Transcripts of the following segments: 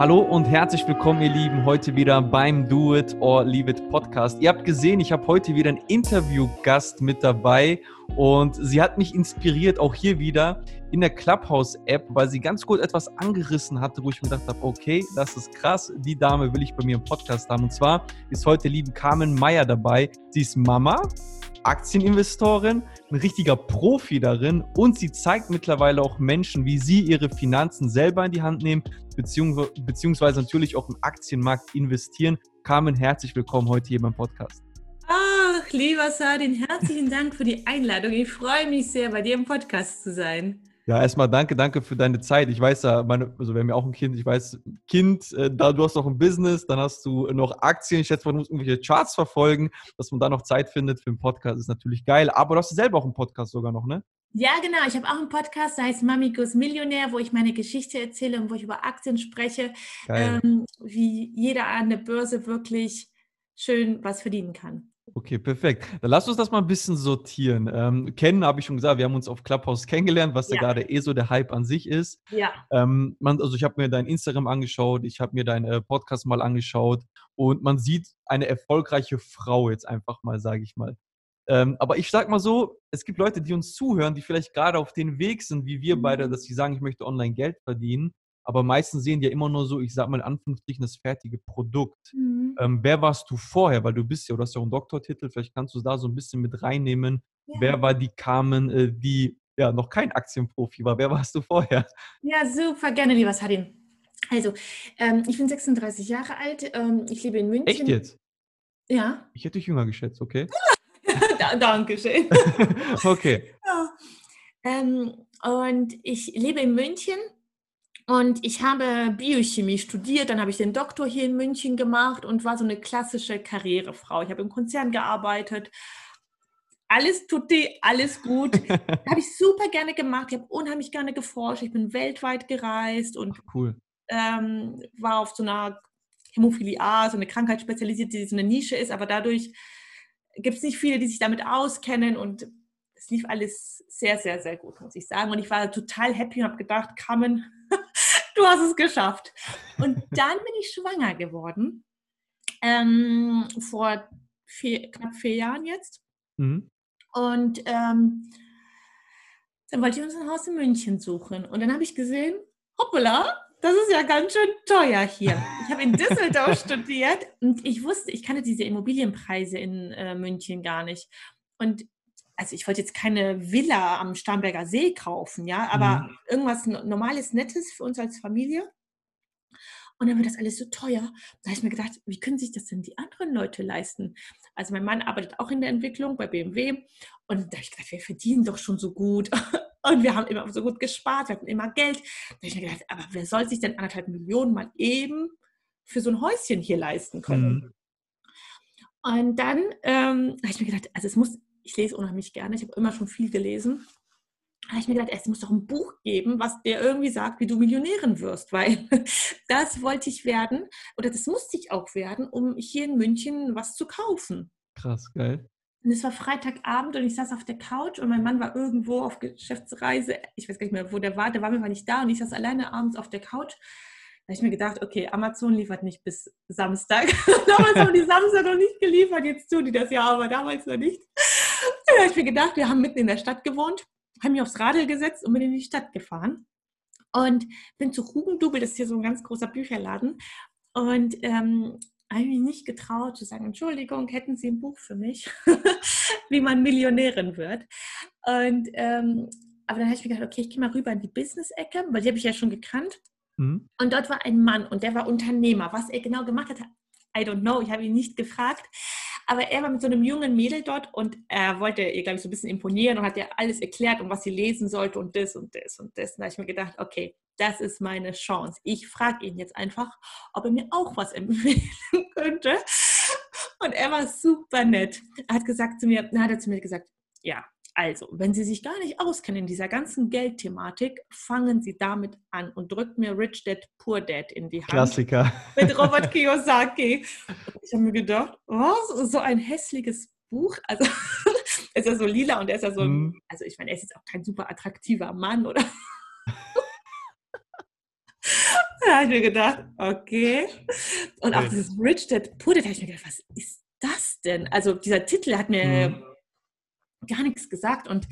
Hallo und herzlich willkommen, ihr Lieben, heute wieder beim Do It or Leave It Podcast. Ihr habt gesehen, ich habe heute wieder einen Interviewgast mit dabei und sie hat mich inspiriert, auch hier wieder in der Clubhouse-App, weil sie ganz gut etwas angerissen hatte, wo ich mir gedacht habe, okay, das ist krass, die Dame will ich bei mir im Podcast haben. Und zwar ist heute lieben Carmen Meyer dabei. Sie ist Mama, Aktieninvestorin, ein richtiger Profi darin und sie zeigt mittlerweile auch Menschen, wie sie ihre Finanzen selber in die Hand nehmen, beziehungsweise natürlich auch im Aktienmarkt investieren. Carmen, herzlich willkommen heute hier beim Podcast. Ach, lieber Sardin, herzlichen Dank für die Einladung. Ich freue mich sehr, bei dir im Podcast zu sein. Ja, erstmal danke, danke für deine Zeit. Ich weiß ja, meine, also wir haben ja auch ein Kind, ich weiß, Kind, äh, da du hast noch ein Business, dann hast du noch Aktien, ich schätze mal, du musst irgendwelche Charts verfolgen, dass man da noch Zeit findet für einen Podcast, ist natürlich geil. Aber du hast selber auch einen Podcast sogar noch, ne? Ja, genau. Ich habe auch einen Podcast, der heißt Mamikos Millionär, wo ich meine Geschichte erzähle und wo ich über Aktien spreche, ähm, wie jeder an der Börse wirklich schön was verdienen kann. Okay, perfekt. Dann lass uns das mal ein bisschen sortieren. Ähm, kennen, habe ich schon gesagt, wir haben uns auf Clubhouse kennengelernt, was ja, ja gerade eh so der Hype an sich ist. Ja. Ähm, man, also ich habe mir dein Instagram angeschaut, ich habe mir deinen äh, Podcast mal angeschaut und man sieht eine erfolgreiche Frau jetzt einfach mal, sage ich mal. Ähm, aber ich sag mal so, es gibt Leute, die uns zuhören, die vielleicht gerade auf den Weg sind, wie wir beide, mhm. dass sie sagen, ich möchte online Geld verdienen aber meistens sehen die ja immer nur so, ich sag mal in Anführungsstrichen, das fertige Produkt. Mhm. Ähm, wer warst du vorher? Weil du bist ja, du hast ja auch einen Doktortitel, vielleicht kannst du da so ein bisschen mit reinnehmen. Ja. Wer war die Carmen, äh, die ja noch kein Aktienprofi war? Wer warst du vorher? Ja, super gerne, lieber Sadin. Also, ähm, ich bin 36 Jahre alt, ähm, ich lebe in München. Echt jetzt? Ja. Ich hätte dich jünger geschätzt, okay? Dankeschön. okay. Ja. Ähm, und ich lebe in München und ich habe Biochemie studiert, dann habe ich den Doktor hier in München gemacht und war so eine klassische Karrierefrau. Ich habe im Konzern gearbeitet. Alles tutti, alles gut. habe ich super gerne gemacht. Ich habe unheimlich gerne geforscht. Ich bin weltweit gereist und Ach, cool. ähm, war auf so einer Hämophilie A, so eine Krankheit spezialisiert, die so eine Nische ist. Aber dadurch gibt es nicht viele, die sich damit auskennen und es lief alles sehr, sehr, sehr gut, muss ich sagen. Und ich war total happy und habe gedacht, Carmen, du hast es geschafft. Und dann bin ich schwanger geworden. Ähm, vor vier, knapp vier Jahren jetzt. Mhm. Und ähm, dann wollte ich uns ein Haus in München suchen. Und dann habe ich gesehen, hoppala, das ist ja ganz schön teuer hier. Ich habe in Düsseldorf studiert und ich wusste, ich kannte diese Immobilienpreise in äh, München gar nicht. Und also ich wollte jetzt keine Villa am Starnberger See kaufen, ja, aber mhm. irgendwas Normales, Nettes für uns als Familie. Und dann wird das alles so teuer. Da habe ich mir gedacht, wie können sich das denn die anderen Leute leisten? Also mein Mann arbeitet auch in der Entwicklung bei BMW. Und da habe ich gedacht, wir verdienen doch schon so gut. Und wir haben immer so gut gespart, wir hatten immer Geld. Da habe ich mir gedacht, aber wer soll sich denn anderthalb Millionen mal eben für so ein Häuschen hier leisten können? Mhm. Und dann ähm, habe ich mir gedacht, also es muss ich lese unheimlich gerne, ich habe immer schon viel gelesen. Da habe ich mir gedacht, es muss doch ein Buch geben, was dir irgendwie sagt, wie du Millionärin wirst, weil das wollte ich werden oder das musste ich auch werden, um hier in München was zu kaufen. Krass, geil. Und es war Freitagabend und ich saß auf der Couch und mein Mann war irgendwo auf Geschäftsreise. Ich weiß gar nicht mehr, wo der war. Der war mir nicht da und ich saß alleine abends auf der Couch. Da habe ich mir gedacht, okay, Amazon liefert nicht bis Samstag. damals haben die Samstag noch nicht geliefert, jetzt tun die das ja, aber damals noch nicht. Da habe ich mir gedacht, wir haben mitten in der Stadt gewohnt, haben mich aufs Radl gesetzt und bin in die Stadt gefahren. Und bin zu Hugendubel, das ist hier so ein ganz großer Bücherladen. Und ähm, habe mich nicht getraut zu sagen, Entschuldigung, hätten Sie ein Buch für mich, wie man Millionärin wird. Und ähm, aber dann habe ich mir gedacht, okay, ich gehe mal rüber in die Business-Ecke, weil die habe ich ja schon gekannt. Mhm. Und dort war ein Mann und der war Unternehmer. Was er genau gemacht hat, I don't know, ich habe ihn nicht gefragt. Aber er war mit so einem jungen Mädel dort und er wollte ihr, glaube ich, so ein bisschen imponieren und hat ihr alles erklärt, um was sie lesen sollte und das und das und das. Und da habe ich mir gedacht, okay, das ist meine Chance. Ich frage ihn jetzt einfach, ob er mir auch was empfehlen könnte. Und er war super nett. Er hat gesagt zu mir, na, hat er zu mir gesagt, ja, also, wenn Sie sich gar nicht auskennen in dieser ganzen Geldthematik, fangen Sie damit an und drückt mir Rich Dad, Poor Dad in die Hand. Klassiker. Mit Robert Kiyosaki. Ich habe mir gedacht, was? So ein hässliches Buch. Also, ist ja so lila und er ist ja so, mhm. also ich meine, er ist jetzt auch kein super attraktiver Mann, oder? Da habe ich mir gedacht, okay. Und auch dieses Rich Dad Poor Dad, habe ich mir gedacht, was ist das denn? Also dieser Titel hat mir mhm. gar nichts gesagt. Und,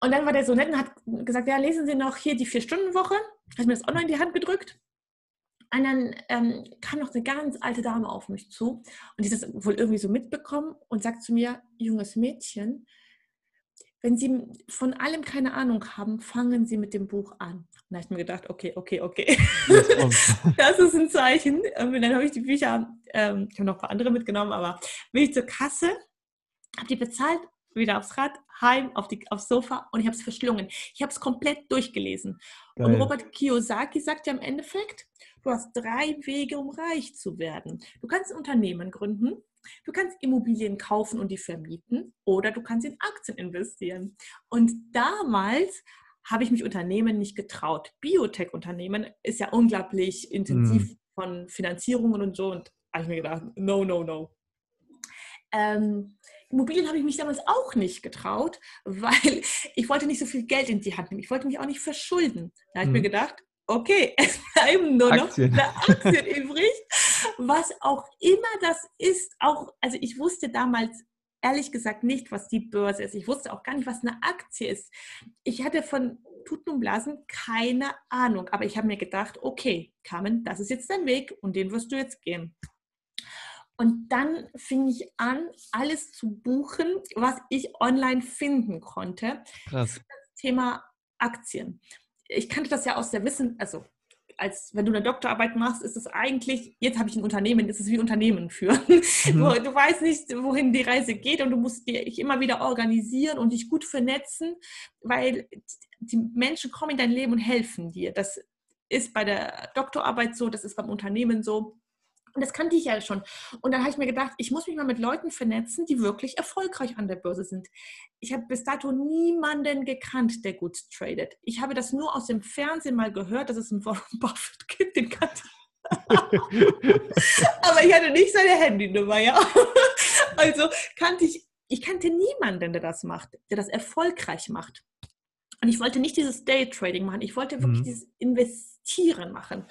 und dann war der so nett und hat gesagt, ja, lesen Sie noch hier die Vier-Stunden-Woche. Hat mir das online in die Hand gedrückt. Und dann ähm, kam noch eine ganz alte Dame auf mich zu und die hat das wohl irgendwie so mitbekommen und sagt zu mir, junges Mädchen, wenn Sie von allem keine Ahnung haben, fangen Sie mit dem Buch an. Und da habe ich mir gedacht, okay, okay, okay. das ist ein Zeichen. Und dann habe ich die Bücher, ähm, ich habe noch ein paar andere mitgenommen, aber bin ich zur Kasse, habe die bezahlt, wieder aufs Rad, heim, auf die, aufs Sofa und ich habe es verschlungen. Ich habe es komplett durchgelesen. Geil. Und Robert Kiyosaki sagt ja im Endeffekt, du hast drei Wege, um reich zu werden. Du kannst ein Unternehmen gründen, Du kannst Immobilien kaufen und die vermieten oder du kannst in Aktien investieren. Und damals habe ich mich Unternehmen nicht getraut. Biotech-Unternehmen ist ja unglaublich intensiv mm. von Finanzierungen und so. Und habe ich mir gedacht, no, no, no. Ähm, Immobilien habe ich mich damals auch nicht getraut, weil ich wollte nicht so viel Geld in die Hand nehmen. Ich wollte mich auch nicht verschulden. Da habe ich mm. mir gedacht, okay, es bleiben nur noch Aktien, Aktien übrig was auch immer das ist, auch, also ich wusste damals ehrlich gesagt nicht, was die Börse ist. Ich wusste auch gar nicht, was eine Aktie ist. Ich hatte von Tuten und Blasen keine Ahnung, aber ich habe mir gedacht, okay, Carmen, das ist jetzt dein Weg und den wirst du jetzt gehen. Und dann fing ich an, alles zu buchen, was ich online finden konnte. Krass. Das Thema Aktien. Ich kannte das ja aus der Wissen, also als wenn du eine Doktorarbeit machst, ist es eigentlich, jetzt habe ich ein Unternehmen, ist es wie Unternehmen führen. Mhm. Du, du, weißt nicht, wohin die Reise geht und du musst dich immer wieder organisieren und dich gut vernetzen, weil die Menschen kommen in dein Leben und helfen dir. Das ist bei der Doktorarbeit so, das ist beim Unternehmen so. Und das kannte ich ja schon. Und dann habe ich mir gedacht, ich muss mich mal mit Leuten vernetzen, die wirklich erfolgreich an der Börse sind. Ich habe bis dato niemanden gekannt, der gut tradet. Ich habe das nur aus dem Fernsehen mal gehört, dass es einen Warren Buffett gibt, den kannte ich. Aber ich hatte nicht seine Handynummer, ja. Also kannte ich, ich kannte niemanden, der das macht, der das erfolgreich macht. Und ich wollte nicht dieses Daytrading machen, ich wollte wirklich mhm. dieses Investieren machen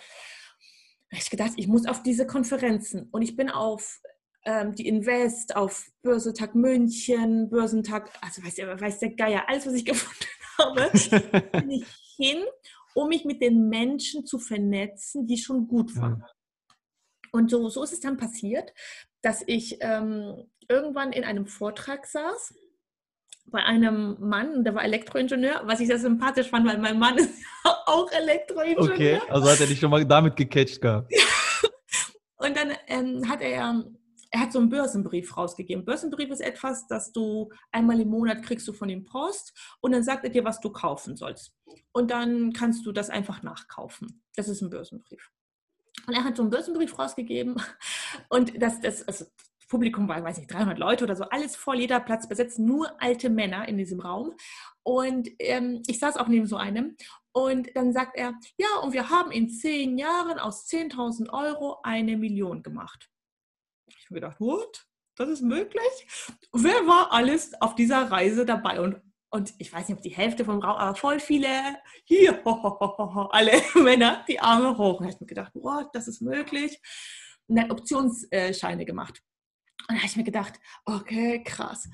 habe ich gedacht, ich muss auf diese Konferenzen. Und ich bin auf ähm, die Invest, auf Börsentag München, Börsentag, also weiß, weiß der Geier, alles, was ich gefunden habe, bin ich hin, um mich mit den Menschen zu vernetzen, die schon gut waren. Ja. Und so, so ist es dann passiert, dass ich ähm, irgendwann in einem Vortrag saß bei einem Mann, der war Elektroingenieur, was ich sehr sympathisch fand, weil mein Mann ist auch Elektroingenieur. Okay, also hat er dich schon mal damit gecatcht gehabt. Und dann ähm, hat er, er hat so einen Börsenbrief rausgegeben. Börsenbrief ist etwas, das du einmal im Monat kriegst du von ihm Post und dann sagt er dir, was du kaufen sollst. Und dann kannst du das einfach nachkaufen. Das ist ein Börsenbrief. Und er hat so einen Börsenbrief rausgegeben und das, das also Publikum war, weiß nicht, 300 Leute oder so, alles voll, jeder Platz besetzt, nur alte Männer in diesem Raum. Und ähm, ich saß auch neben so einem. Und dann sagt er, ja, und wir haben in zehn Jahren aus 10.000 Euro eine Million gemacht. Ich habe gedacht, what? Das ist möglich? Wer war alles auf dieser Reise dabei? Und, und ich weiß nicht, ob die Hälfte vom Raum, aber voll viele, hier, alle Männer, die Arme hoch. Und ich habe mir gedacht, what, das ist möglich. Und hat Optionsscheine gemacht. Und da habe ich mir gedacht, okay, krass.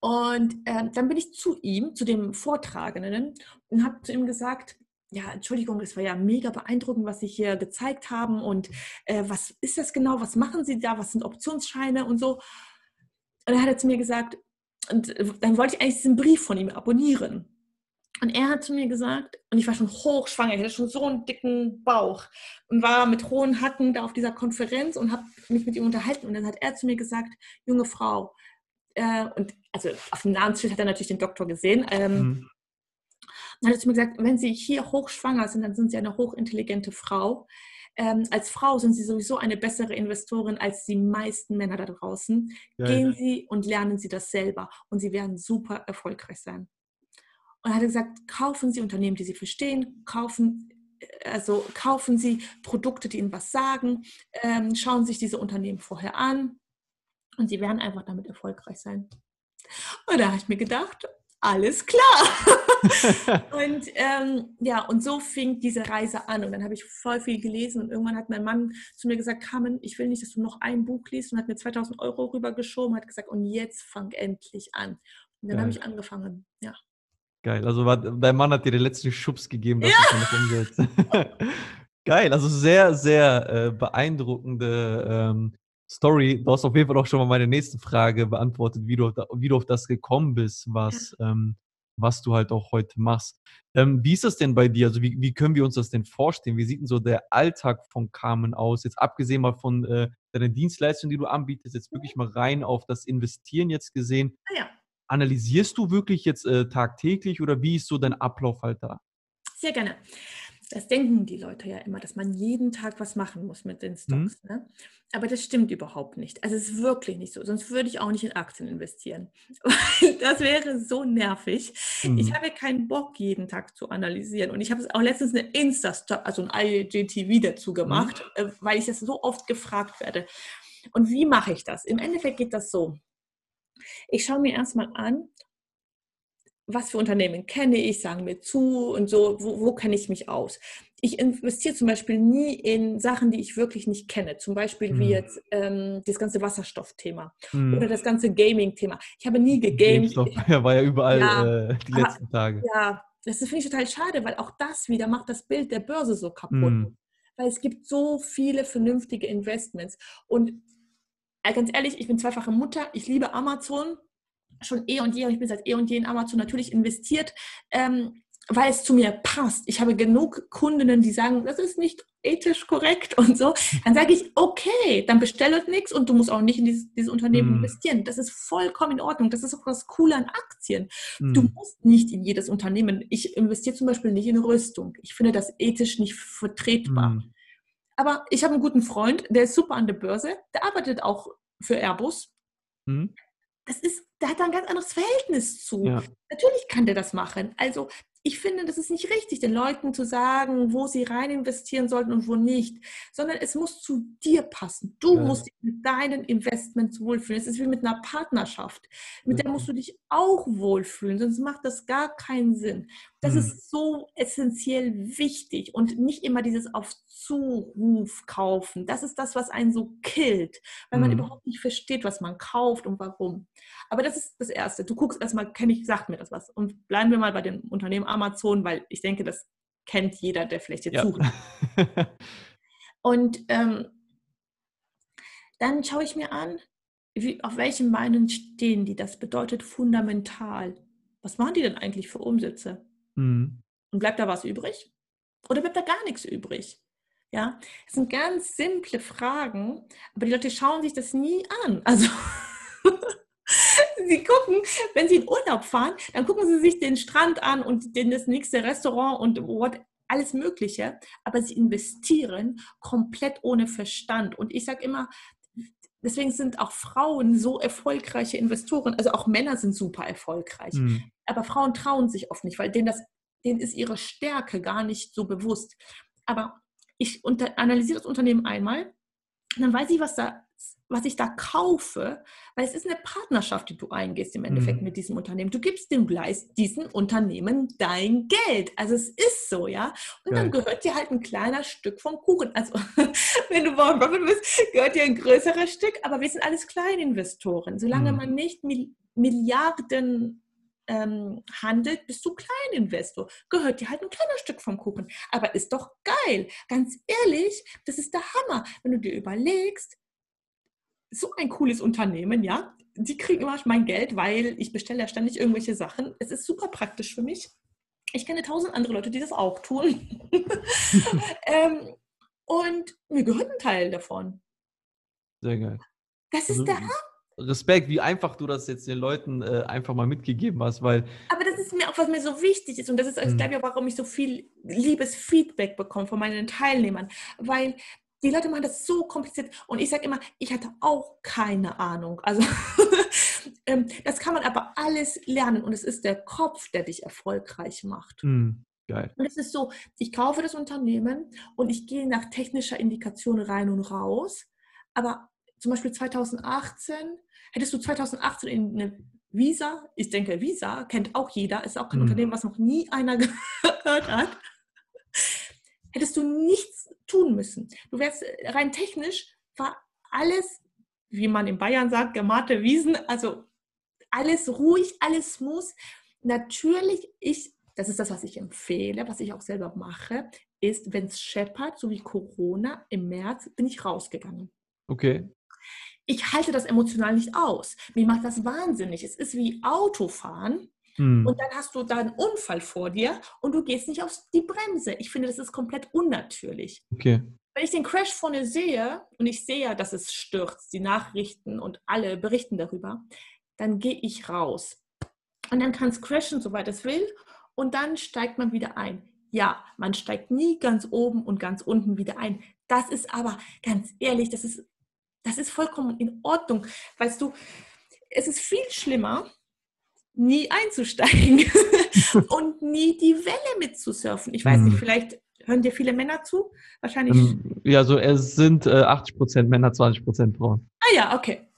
Und äh, dann bin ich zu ihm, zu dem Vortragenden, und habe zu ihm gesagt, ja, Entschuldigung, es war ja mega beeindruckend, was Sie hier gezeigt haben. Und äh, was ist das genau? Was machen Sie da? Was sind Optionsscheine und so? Und dann hat er zu mir gesagt, und äh, dann wollte ich eigentlich diesen Brief von ihm abonnieren. Und er hat zu mir gesagt, und ich war schon hochschwanger, ich hatte schon so einen dicken Bauch und war mit hohen Hacken da auf dieser Konferenz und habe mich mit ihm unterhalten. Und dann hat er zu mir gesagt, junge Frau, äh, und also auf dem Namensschild hat er natürlich den Doktor gesehen. Ähm, mhm. Dann hat er zu mir gesagt, wenn Sie hier hochschwanger sind, dann sind Sie eine hochintelligente Frau. Ähm, als Frau sind Sie sowieso eine bessere Investorin als die meisten Männer da draußen. Ja, Gehen ja. Sie und lernen Sie das selber und Sie werden super erfolgreich sein. Und hat gesagt, kaufen Sie Unternehmen, die Sie verstehen, kaufen, äh, also kaufen Sie Produkte, die Ihnen was sagen, ähm, schauen sich diese Unternehmen vorher an und Sie werden einfach damit erfolgreich sein. Und da habe ich mir gedacht, alles klar. und ähm, ja, und so fing diese Reise an. Und dann habe ich voll viel gelesen und irgendwann hat mein Mann zu mir gesagt, Carmen, ich will nicht, dass du noch ein Buch liest und hat mir 2000 Euro rübergeschoben, hat gesagt, und jetzt fang endlich an. Und dann habe ich angefangen, ja. Geil, also war, dein Mann hat dir den letzten Schubs gegeben, dass ja. du es umsetzt. Geil, also sehr, sehr äh, beeindruckende ähm, Story. Du hast auf jeden Fall auch schon mal meine nächste Frage beantwortet, wie du, wie du auf das gekommen bist, was, ähm, was du halt auch heute machst. Ähm, wie ist das denn bei dir? Also wie, wie können wir uns das denn vorstellen? Wie sieht denn so der Alltag von Carmen aus? Jetzt abgesehen mal von äh, deiner Dienstleistung, die du anbietest, jetzt wirklich mal rein auf das Investieren jetzt gesehen. Ah ja. Analysierst du wirklich jetzt äh, tagtäglich oder wie ist so dein Ablauf halt da? Sehr gerne. Das denken die Leute ja immer, dass man jeden Tag was machen muss mit den Stocks. Mhm. Ne? Aber das stimmt überhaupt nicht. Also es ist wirklich nicht so. Sonst würde ich auch nicht in Aktien investieren. das wäre so nervig. Mhm. Ich habe keinen Bock, jeden Tag zu analysieren. Und ich habe auch letztens eine insta also ein IGTV dazu gemacht, mhm. weil ich das so oft gefragt werde. Und wie mache ich das? Im Endeffekt geht das so. Ich schaue mir erstmal an, was für Unternehmen kenne ich, sagen mir zu und so, wo, wo kenne ich mich aus. Ich investiere zum Beispiel nie in Sachen, die ich wirklich nicht kenne. Zum Beispiel mhm. wie jetzt ähm, das ganze Wasserstoffthema mhm. oder das ganze Gaming-Thema. Ich habe nie gegamed. Ja, war ja überall ja, äh, die aber, letzten Tage. Ja, das finde ich total schade, weil auch das wieder macht das Bild der Börse so kaputt. Mhm. Weil es gibt so viele vernünftige Investments. Und ganz ehrlich, ich bin zweifache Mutter, ich liebe Amazon schon eh und je, und ich bin seit eh und je in Amazon natürlich investiert, ähm, weil es zu mir passt. Ich habe genug Kundinnen, die sagen, das ist nicht ethisch korrekt und so. Dann sage ich, okay, dann bestelle nichts und du musst auch nicht in dieses, dieses Unternehmen mm. investieren. Das ist vollkommen in Ordnung. Das ist auch das Coole an Aktien. Mm. Du musst nicht in jedes Unternehmen. Ich investiere zum Beispiel nicht in Rüstung. Ich finde das ethisch nicht vertretbar. Mm. Aber ich habe einen guten Freund, der ist super an der Börse, der arbeitet auch für Airbus. Mhm das ist, der hat da ein ganz anderes Verhältnis zu. Ja. Natürlich kann der das machen. Also ich finde, das ist nicht richtig, den Leuten zu sagen, wo sie rein investieren sollten und wo nicht, sondern es muss zu dir passen. Du ja. musst dich mit deinen Investments wohlfühlen. Es ist wie mit einer Partnerschaft. Mit ja. der musst du dich auch wohlfühlen, sonst macht das gar keinen Sinn. Das mhm. ist so essentiell wichtig und nicht immer dieses auf Zuruf kaufen. Das ist das, was einen so killt, weil man mhm. überhaupt nicht versteht, was man kauft und warum. Aber das ist das Erste. Du guckst erstmal, kenne ich, sagt mir das was. Und bleiben wir mal bei dem Unternehmen Amazon, weil ich denke, das kennt jeder, der vielleicht jetzt ja. sucht. Und ähm, dann schaue ich mir an, wie, auf welchen Beinen stehen die. Das bedeutet fundamental. Was machen die denn eigentlich für Umsätze? Mhm. Und bleibt da was übrig? Oder bleibt da gar nichts übrig? Ja, das sind ganz simple Fragen, aber die Leute schauen sich das nie an. Also sie gucken, wenn sie in Urlaub fahren, dann gucken sie sich den Strand an und den, das nächste Restaurant und what, alles Mögliche, aber sie investieren komplett ohne Verstand. Und ich sage immer, deswegen sind auch Frauen so erfolgreiche Investoren, also auch Männer sind super erfolgreich. Mhm. Aber Frauen trauen sich oft nicht, weil denen, das, denen ist ihre Stärke gar nicht so bewusst. Aber ich unter, analysiere das Unternehmen einmal, dann weiß ich, was da was ich da kaufe, weil es ist eine Partnerschaft, die du eingehst im Endeffekt mhm. mit diesem Unternehmen. Du gibst dem Gleis diesen Unternehmen dein Geld. Also es ist so, ja. Und Geil. dann gehört dir halt ein kleiner Stück vom Kuchen. Also wenn du Warren Buffett bist, gehört dir ein größeres Stück. Aber wir sind alles Kleininvestoren. Solange mhm. man nicht Milliarden ähm, handelt, bist du Kleininvestor. Gehört dir halt ein kleines Stück vom Kuchen. Aber ist doch geil. Ganz ehrlich, das ist der Hammer. Wenn du dir überlegst, so ein cooles Unternehmen, ja. Die kriegen immer mein Geld, weil ich bestelle ja ständig irgendwelche Sachen. Es ist super praktisch für mich. Ich kenne tausend andere Leute, die das auch tun. ähm, und mir gehört ein Teil davon. Sehr geil. Das ist also, der Respekt, wie einfach du das jetzt den Leuten äh, einfach mal mitgegeben hast, weil. Aber das ist mir auch, was mir so wichtig ist. Und das ist, also, glaube ich, warum ich so viel liebes Feedback bekomme von meinen Teilnehmern. Weil die Leute machen das so kompliziert. Und ich sage immer, ich hatte auch keine Ahnung. Also ähm, das kann man aber alles lernen. Und es ist der Kopf, der dich erfolgreich macht. Mm, geil. Und es ist so, ich kaufe das Unternehmen und ich gehe nach technischer Indikation rein und raus. Aber zum Beispiel 2018, hättest du 2018 in eine Visa, ich denke, Visa kennt auch jeder, ist auch kein Mhm. Unternehmen, was noch nie einer gehört hat. Hättest du nichts tun müssen. Du wärst äh, rein technisch, war alles, wie man in Bayern sagt, gemachte Wiesen, also alles ruhig, alles smooth. Natürlich, ich, das ist das, was ich empfehle, was ich auch selber mache, ist, wenn es scheppert, so wie Corona im März, bin ich rausgegangen Okay. ich halte das emotional nicht aus. Mir macht das wahnsinnig. Es ist wie Autofahren Hm. und dann hast du da einen Unfall vor dir und du gehst nicht auf die Bremse. Ich finde, das ist komplett unnatürlich. Okay. Wenn ich den Crash vorne sehe und ich sehe ja, dass es stürzt, die Nachrichten und alle berichten darüber, dann gehe ich raus. Und dann kann es crashen, soweit es will, und dann steigt man wieder ein. Ja, man steigt nie ganz oben und ganz unten wieder ein. Das ist aber, ganz ehrlich, das ist, das ist vollkommen in Ordnung. Weißt du, es ist viel schlimmer, nie einzusteigen und nie die Welle mitzusurfen. Ich weiß nicht, Mhm. vielleicht hören dir viele Männer zu. Wahrscheinlich Ähm, ja, so es sind äh, 80% Männer, 20% Frauen. Ah ja, okay.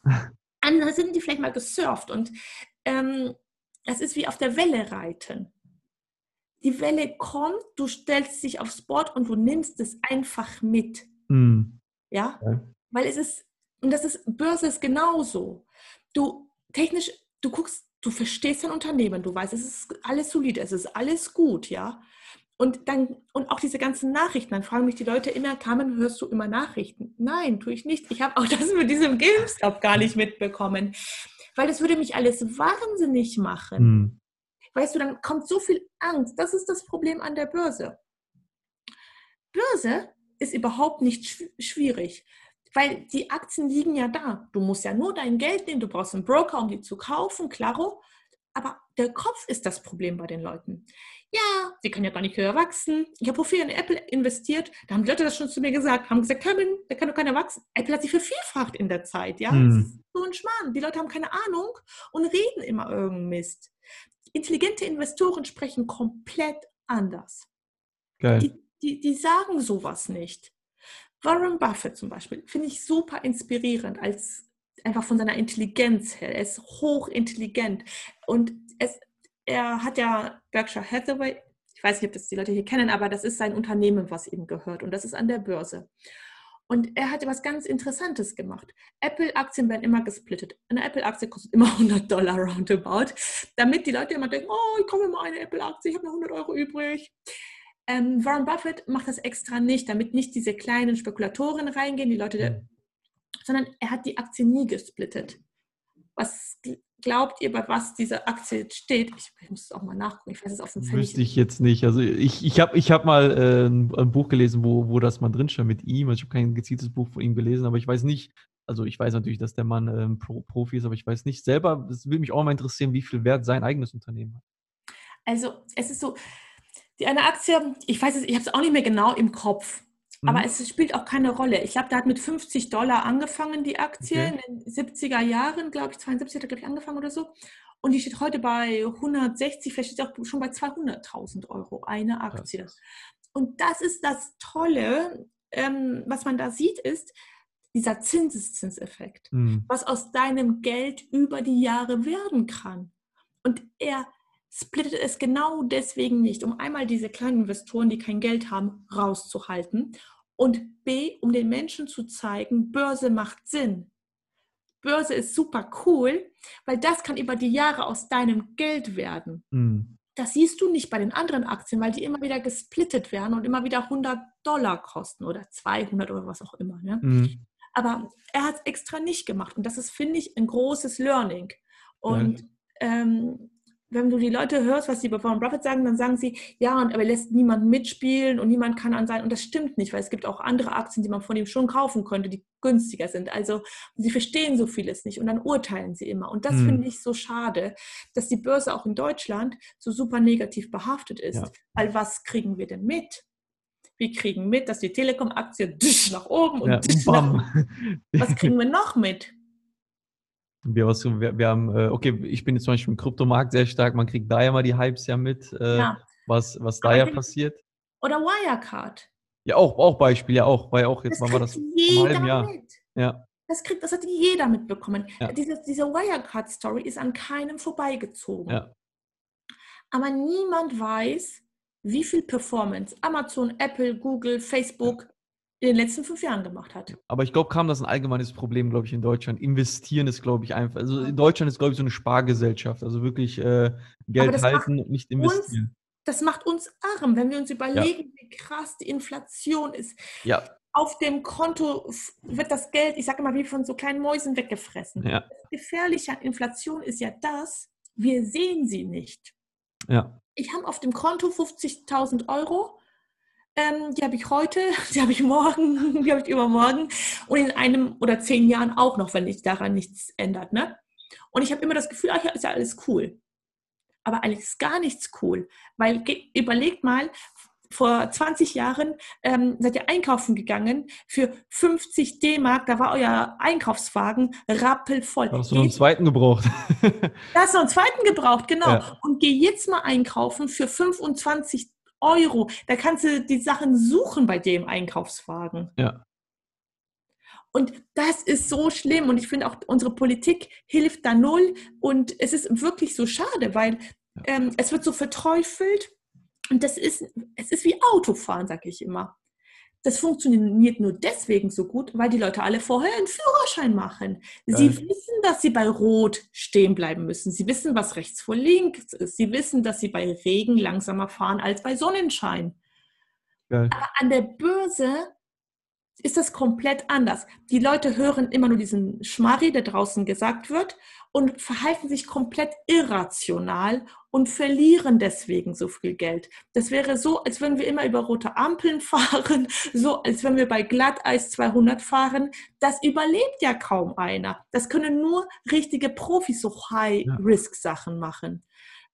Andere sind die vielleicht mal gesurft und ähm, es ist wie auf der Welle reiten. Die Welle kommt, du stellst dich aufs Board und du nimmst es einfach mit. Hm. Ja? Ja. Weil es ist, und das ist, Börse ist genauso. Du technisch, du guckst, du verstehst dein Unternehmen, du weißt, es ist alles solide, es ist alles gut, ja. Und dann, und auch diese ganzen Nachrichten, dann fragen mich die Leute immer, Carmen, hörst du immer Nachrichten? Nein, tue ich nicht. Ich habe auch das mit diesem GameStop gar nicht mitbekommen. Weil das würde mich alles wahnsinnig machen. Hm. Weißt du, dann kommt so viel Angst. Das ist das Problem an der Börse. Börse ist überhaupt nicht schw- schwierig, weil die Aktien liegen ja da. Du musst ja nur dein Geld nehmen, du brauchst einen Broker, um die zu kaufen, klaro. Aber der Kopf ist das Problem bei den Leuten. Ja, sie können ja gar nicht höher wachsen. Ich habe Profil in Apple investiert. Da haben die Leute das schon zu mir gesagt. Haben gesagt, Kevin, der kann doch keiner wachsen. Apple hat sich vervierfacht in der Zeit. Ja, Hm. das ist so ein Schmarrn. Die Leute haben keine Ahnung und reden immer irgendeinen Mist. Intelligente Investoren sprechen komplett anders. Geil. Die, die, die sagen sowas nicht. Warren Buffett zum Beispiel finde ich super inspirierend, als einfach von seiner Intelligenz her. Er ist hochintelligent und es, er hat ja Berkshire Hathaway, ich weiß nicht, ob das die Leute hier kennen, aber das ist sein Unternehmen, was ihm gehört und das ist an der Börse. Und er hat was ganz Interessantes gemacht. Apple-Aktien werden immer gesplittet. Eine Apple-Aktie kostet immer 100 Dollar roundabout, damit die Leute immer denken, oh, ich komme mal eine Apple-Aktie, ich habe noch 100 Euro übrig. Ähm, Warren Buffett macht das extra nicht, damit nicht diese kleinen Spekulatoren reingehen, die Leute, Hm. sondern er hat die Aktie nie gesplittet. Was gl- glaubt ihr, bei was diese Aktie steht? Ich, ich muss es auch mal nachgucken. Ich weiß es auf dem Pfennig. Wüsste ich jetzt nicht. Also ich, ich habe ich hab mal äh, ein, ein Buch gelesen, wo, wo das mal drinsteht mit ihm. Also ich habe kein gezieltes Buch von ihm gelesen, aber ich weiß nicht, also ich weiß natürlich, dass der Mann ähm, Pro, Profi ist, aber ich weiß nicht selber, es würde mich auch mal interessieren, wie viel Wert sein eigenes Unternehmen hat. Also es ist so, die eine Aktie, ich weiß es, ich habe es auch nicht mehr genau im Kopf. Aber Mhm. es spielt auch keine Rolle. Ich glaube, da hat mit 50 Dollar angefangen, die Aktie, Okay. in den 70er Jahren, glaube ich, 72 hat er, glaube ich, angefangen oder so. Und die steht heute bei 160, vielleicht steht sie auch schon bei 200.000 Euro, eine Aktie. Krass. Und das ist das Tolle, ähm, was man da sieht, ist dieser Zinseszinseffekt, Hm. was aus deinem Geld über die Jahre werden kann. Und er splittet es genau deswegen nicht, um einmal diese kleinen Investoren, die kein Geld haben, rauszuhalten und B, um den Menschen zu zeigen, Börse macht Sinn. Börse ist super cool, weil das kann über die Jahre aus deinem Geld werden. Hm. Das siehst du nicht bei den anderen Aktien, weil die immer wieder gesplittet werden und immer wieder 100 Dollar kosten oder 200 oder was auch immer. Ne? Hm. Aber er hat es extra nicht gemacht und das ist, finde ich, ein großes Learning. Und ähm, wenn du die Leute hörst, was sie bei Warren Buffett sagen, dann sagen sie, ja, und aber er lässt niemanden mitspielen und niemand kann an sein. Und das stimmt nicht, weil es gibt auch andere Aktien, die man von ihm schon kaufen könnte, die günstiger sind. Also sie verstehen so vieles nicht und dann urteilen sie immer. Und das Hm. finde ich so schade, dass die Börse auch in Deutschland so super negativ behaftet ist. Ja. Weil was kriegen wir denn mit? Wir kriegen mit, dass die Telekom-Aktie nach oben und Ja, nach. Was kriegen wir noch mit? Wir, was, wir, wir haben, äh, okay, ich bin jetzt zum Beispiel im Kryptomarkt sehr stark, man kriegt da ja mal die Hypes ja mit, äh, Ja. was, was da ja passiert. Oder Wirecard. Ja, auch, auch Beispiel, ja auch, ja auch, jetzt Das war das? halben jeder Jahr. mit. Ja. Das, kriegt, das hat jeder mitbekommen. Ja. Diese, diese Wirecard-Story ist an keinem vorbeigezogen. Ja. Aber niemand weiß, wie viel Performance Amazon, Apple, Google, Facebook in den letzten fünf Jahren gemacht hat. Aber ich glaube, kam das ein allgemeines Problem, glaube ich, in Deutschland. Investieren ist, glaube ich, einfach. Also in Deutschland ist, glaube ich, so eine Spargesellschaft. Also wirklich äh, Geld halten und nicht investieren. Uns, das macht uns arm, wenn wir uns überlegen, ja. wie krass die Inflation ist. Ja. Auf dem Konto wird das Geld, ich sage immer, wie von so kleinen Mäusen weggefressen. Ja. Das Gefährliche an Inflation ist ja das, wir sehen sie nicht. Ja. Ich habe auf dem Konto 50.000 Euro ähm, die habe ich heute, die habe ich morgen, die habe ich übermorgen und in einem oder zehn Jahren auch noch, wenn sich daran nichts ändert. Ne? Und ich habe immer das Gefühl, ach ja, ist ja alles cool. Aber eigentlich ist gar nichts cool. Weil überlegt mal, vor 20 Jahren ähm, seid ihr einkaufen gegangen für 50 D-Mark, da war euer Einkaufswagen rappelvoll. Da hast du noch einen zweiten gebraucht. da hast du noch einen zweiten gebraucht, genau. Ja. Und geh jetzt mal einkaufen für 25 Euro. Da kannst du die Sachen suchen bei dem Einkaufswagen. Ja. Und das ist so schlimm. Und ich finde auch, unsere Politik hilft da null. Und es ist wirklich so schade, weil ähm, es wird so verteufelt. Und das ist, es ist wie Autofahren, sage ich immer. Das funktioniert nur deswegen so gut, weil die Leute alle vorher einen Führerschein machen. Sie Geil. wissen, dass sie bei Rot stehen bleiben müssen. Sie wissen, was rechts vor links ist. Sie wissen, dass sie bei Regen langsamer fahren als bei Sonnenschein. Geil. Aber an der Börse ist das komplett anders. Die Leute hören immer nur diesen Schmarri, der draußen gesagt wird, und verhalten sich komplett irrational und verlieren deswegen so viel Geld. Das wäre so, als wenn wir immer über rote Ampeln fahren, so als wenn wir bei Glatteis 200 fahren. Das überlebt ja kaum einer. Das können nur richtige Profis so High-Risk-Sachen machen.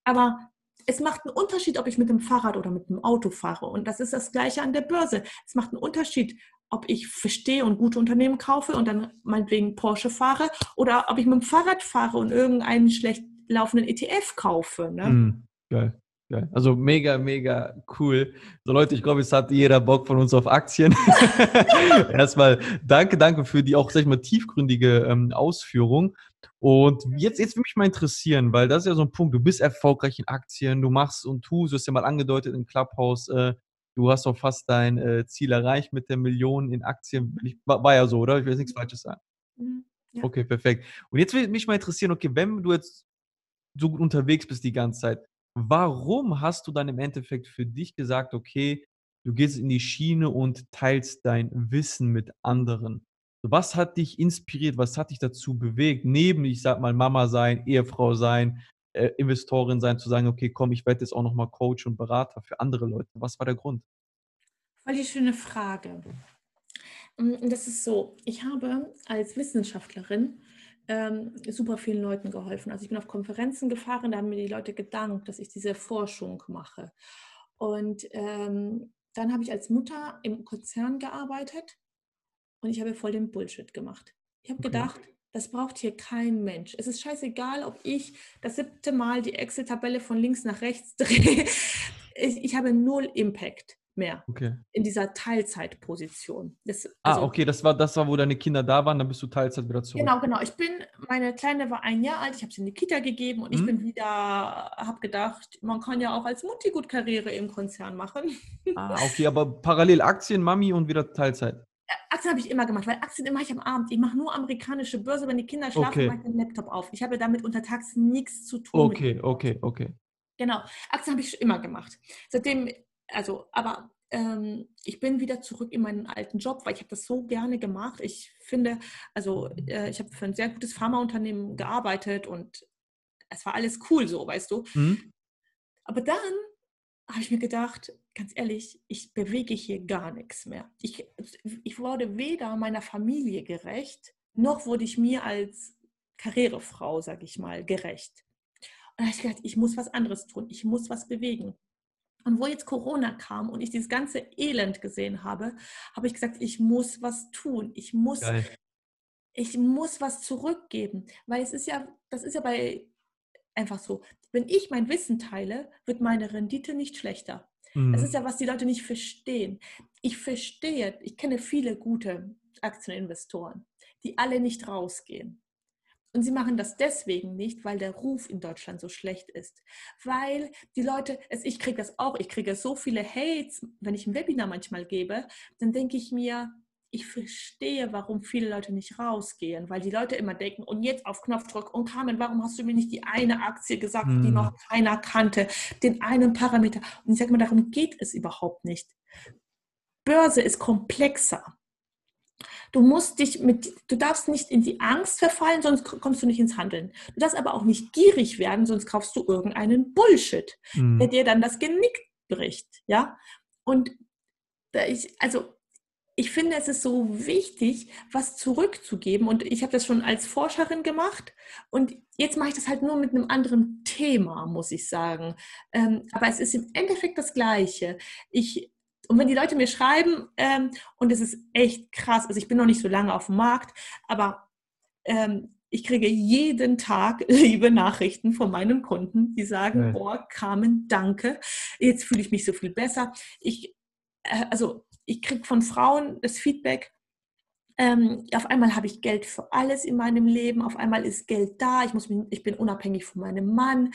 Aber es macht einen Unterschied, ob ich mit dem Fahrrad oder mit dem Auto fahre. Und das ist das Gleiche an der Börse. Es macht einen Unterschied, ob ich verstehe und gute Unternehmen kaufe und dann meinetwegen Porsche fahre oder ob ich mit dem Fahrrad fahre und irgendeinen schlecht laufenden ETF kaufe. Ne? Mm, geil. Geil. Also mega, mega cool. So Leute, ich glaube, es hat jeder Bock von uns auf Aktien. Erstmal danke, danke für die auch, sag ich mal, tiefgründige ähm, Ausführung. Und jetzt, jetzt würde mich mal interessieren, weil das ist ja so ein Punkt, du bist erfolgreich in Aktien, du machst und tust, du hast ja mal angedeutet in Clubhouse, äh, du hast auch fast dein äh, Ziel erreicht mit der Million in Aktien. Ich, war, war, ja so, oder? Ich will jetzt nichts Falsches sagen. Mhm, ja. Okay, perfekt. Und jetzt würde mich mal interessieren, okay, wenn du jetzt so gut unterwegs bist die ganze Zeit, warum hast du dann im Endeffekt für dich gesagt, okay, du gehst in die Schiene und teilst dein Wissen mit anderen? Was hat dich inspiriert? Was hat dich dazu bewegt, neben, ich sag mal, Mama sein, Ehefrau sein, äh, Investorin sein, zu sagen, okay, komm, ich werde jetzt auch nochmal Coach und Berater für andere Leute? Was war der Grund? Voll die schöne Frage. Mm, das ist so, ich habe als Wissenschaftlerin ähm, super vielen Leuten geholfen. Also ich bin auf Konferenzen gefahren, da haben mir die Leute gedankt, dass ich diese Forschung mache. Und ähm, dann habe ich als Mutter im Konzern gearbeitet und ich habe voll den Bullshit gemacht. Ich habe okay. Das braucht hier kein Mensch. Es ist scheißegal, ob ich das siebte Mal die Excel-Tabelle von links nach rechts drehe. Ich, ich habe null Impact mehr okay. in dieser Teilzeitposition. Das, ah, also, ah, okay, das war, das war, wo deine Kinder da waren, dann bist du Teilzeit wieder zurück. Genau, genau. Ich bin, meine Kleine war ein Jahr alt, ich habe sie in die Kita gegeben und mhm. ich bin wieder, habe gedacht, man kann ja auch als Mutti gut Karriere im Konzern machen. Ah, okay, aber parallel Aktien, Mami und wieder Teilzeit. Aktien habe ich immer gemacht, weil Aktien mache ich am Abend. Ich mache nur amerikanische Börse, wenn die Kinder schlafen, okay. mache ich den Laptop auf. Ich habe damit untertags nichts zu tun. Okay, okay, okay. Genau, Aktien habe ich immer gemacht. Seitdem, also, aber ähm, ich bin wieder zurück in meinen alten Job, weil ich habe das so gerne gemacht. Ich finde, also äh, ich habe für ein sehr gutes Pharmaunternehmen gearbeitet und es war alles cool so, weißt du. Mhm. Aber dann habe ich mir gedacht, ganz ehrlich, ich bewege hier gar nichts mehr. Ich, ich wurde weder meiner Familie gerecht, noch wurde ich mir als Karrierefrau, sage ich mal, gerecht. Und da habe ich gedacht, ich muss was anderes tun, ich muss was bewegen. Und wo jetzt Corona kam und ich dieses ganze Elend gesehen habe, habe ich gesagt, ich muss was tun. Ich muss, ich muss was zurückgeben. Weil es ist ja, das ist ja bei einfach so, wenn ich mein Wissen teile, wird meine Rendite nicht schlechter. Mhm. Das ist ja, was die Leute nicht verstehen. Ich verstehe, ich kenne viele gute Aktieninvestoren. die alle nicht rausgehen. Und sie machen das deswegen nicht, weil der Ruf in Deutschland so schlecht ist. Weil die Leute, ich kriege das auch, ich kriege so viele Hates, wenn ich ein Webinar manchmal gebe, dann denke ich mir, ich verstehe, warum viele Leute nicht rausgehen, weil die Leute immer denken, und jetzt auf Knopfdruck, und Carmen, warum hast du mir nicht die eine Aktie gesagt, hm. die noch keiner kannte, den einen Parameter? Und ich sage mal, darum geht es überhaupt nicht. Börse ist komplexer. Du musst dich mit, du darfst nicht in die Angst verfallen, sonst kommst du nicht ins Handeln. Du darfst aber auch nicht gierig werden, sonst kaufst du irgendeinen Bullshit, mhm. der dir dann das Genick bricht, ja. Und ich, also ich finde, es ist so wichtig, was zurückzugeben. Und ich habe das schon als Forscherin gemacht. Und jetzt mache ich das halt nur mit einem anderen Thema, muss ich sagen. Ähm, aber es ist im Endeffekt das Gleiche. Ich und wenn die Leute mir schreiben, ähm, und es ist echt krass, also ich bin noch nicht so lange auf dem Markt, aber ähm, ich kriege jeden Tag liebe Nachrichten von meinen Kunden, die sagen, ja. boah, Carmen, danke, jetzt fühle ich mich so viel besser. Ich, äh, also ich kriege von Frauen das Feedback, ähm, auf einmal habe ich Geld für alles in meinem Leben, auf einmal ist Geld da, ich, muss ich bin unabhängig von meinem Mann.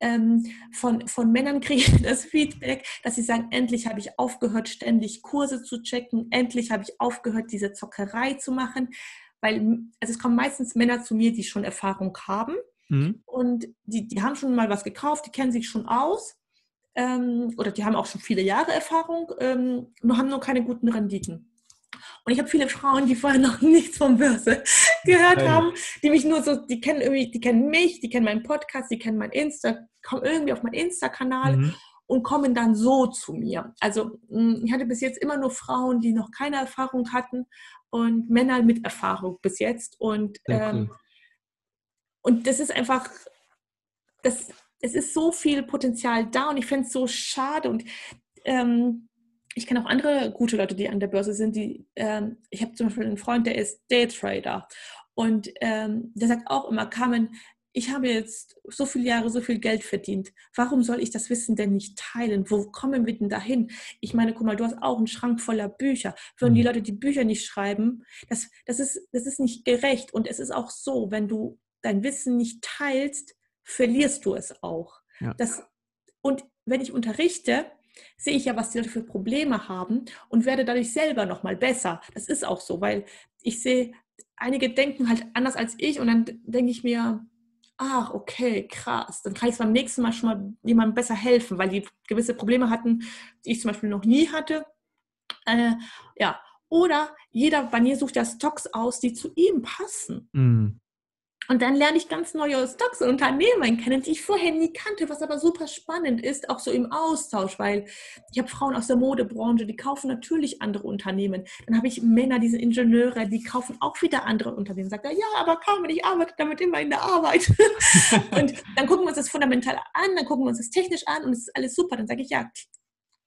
Ähm, von, von Männern kriege ich das Feedback, dass sie sagen, endlich habe ich aufgehört, ständig Kurse zu checken, endlich habe ich aufgehört, diese Zockerei zu machen. Weil also es kommen meistens Männer zu mir, die schon Erfahrung haben mhm. und die, die haben schon mal was gekauft, die kennen sich schon aus. Ähm, oder die haben auch schon viele Jahre Erfahrung, ähm, nur haben nur keine guten Renditen. Und ich habe viele Frauen, die vorher noch nichts von Börse gehört Nein. haben, die mich nur so, die kennen irgendwie, die kennen mich, die kennen meinen Podcast, die kennen mein Insta, kommen irgendwie auf meinen Insta-Kanal mhm. und kommen dann so zu mir. Also hm, ich hatte bis jetzt immer nur Frauen, die noch keine Erfahrung hatten und Männer mit Erfahrung bis jetzt. Und, ähm, cool. und das ist einfach, das, es ist so viel Potenzial da und ich finde es so schade und ähm, ich kenne auch andere gute Leute, die an der Börse sind. Die, ähm, ich habe zum Beispiel einen Freund, der ist Daytrader und ähm, der sagt auch immer, Carmen, ich habe jetzt so viele Jahre so viel Geld verdient. Warum soll ich das Wissen denn nicht teilen? Wo kommen wir denn dahin? Ich meine, guck mal, du hast auch einen Schrank voller Bücher. Würden die mhm. Leute die Bücher nicht schreiben, das, das, ist, das ist nicht gerecht. Und es ist auch so, wenn du dein Wissen nicht teilst, verlierst du es auch. Ja. Das, und wenn ich unterrichte, sehe ich ja, was die Leute für Probleme haben und werde dadurch selber nochmal besser. Das ist auch so, weil ich sehe, einige denken halt anders als ich und dann denke ich mir, ach, okay, krass, dann kann ich beim nächsten Mal schon mal jemandem besser helfen, weil die gewisse Probleme hatten, die ich zum Beispiel noch nie hatte. Äh, ja, oder jeder bei mir sucht ja Stocks aus, die zu ihm passen. Mm. Und dann lerne ich ganz neue Stocks und Unternehmen kennen, die ich vorher nie kannte, was aber super spannend ist, auch so im Austausch, weil ich habe Frauen aus der Modebranche, die kaufen natürlich andere Unternehmen. Dann habe ich Männer, diese Ingenieure, die kaufen auch wieder andere Unternehmen. Sagt er, ja, aber Carmen, ich arbeite damit immer in der Arbeit. und dann gucken wir uns das fundamental an, dann gucken wir uns das technisch an und es ist alles super. Dann sage ich, ja,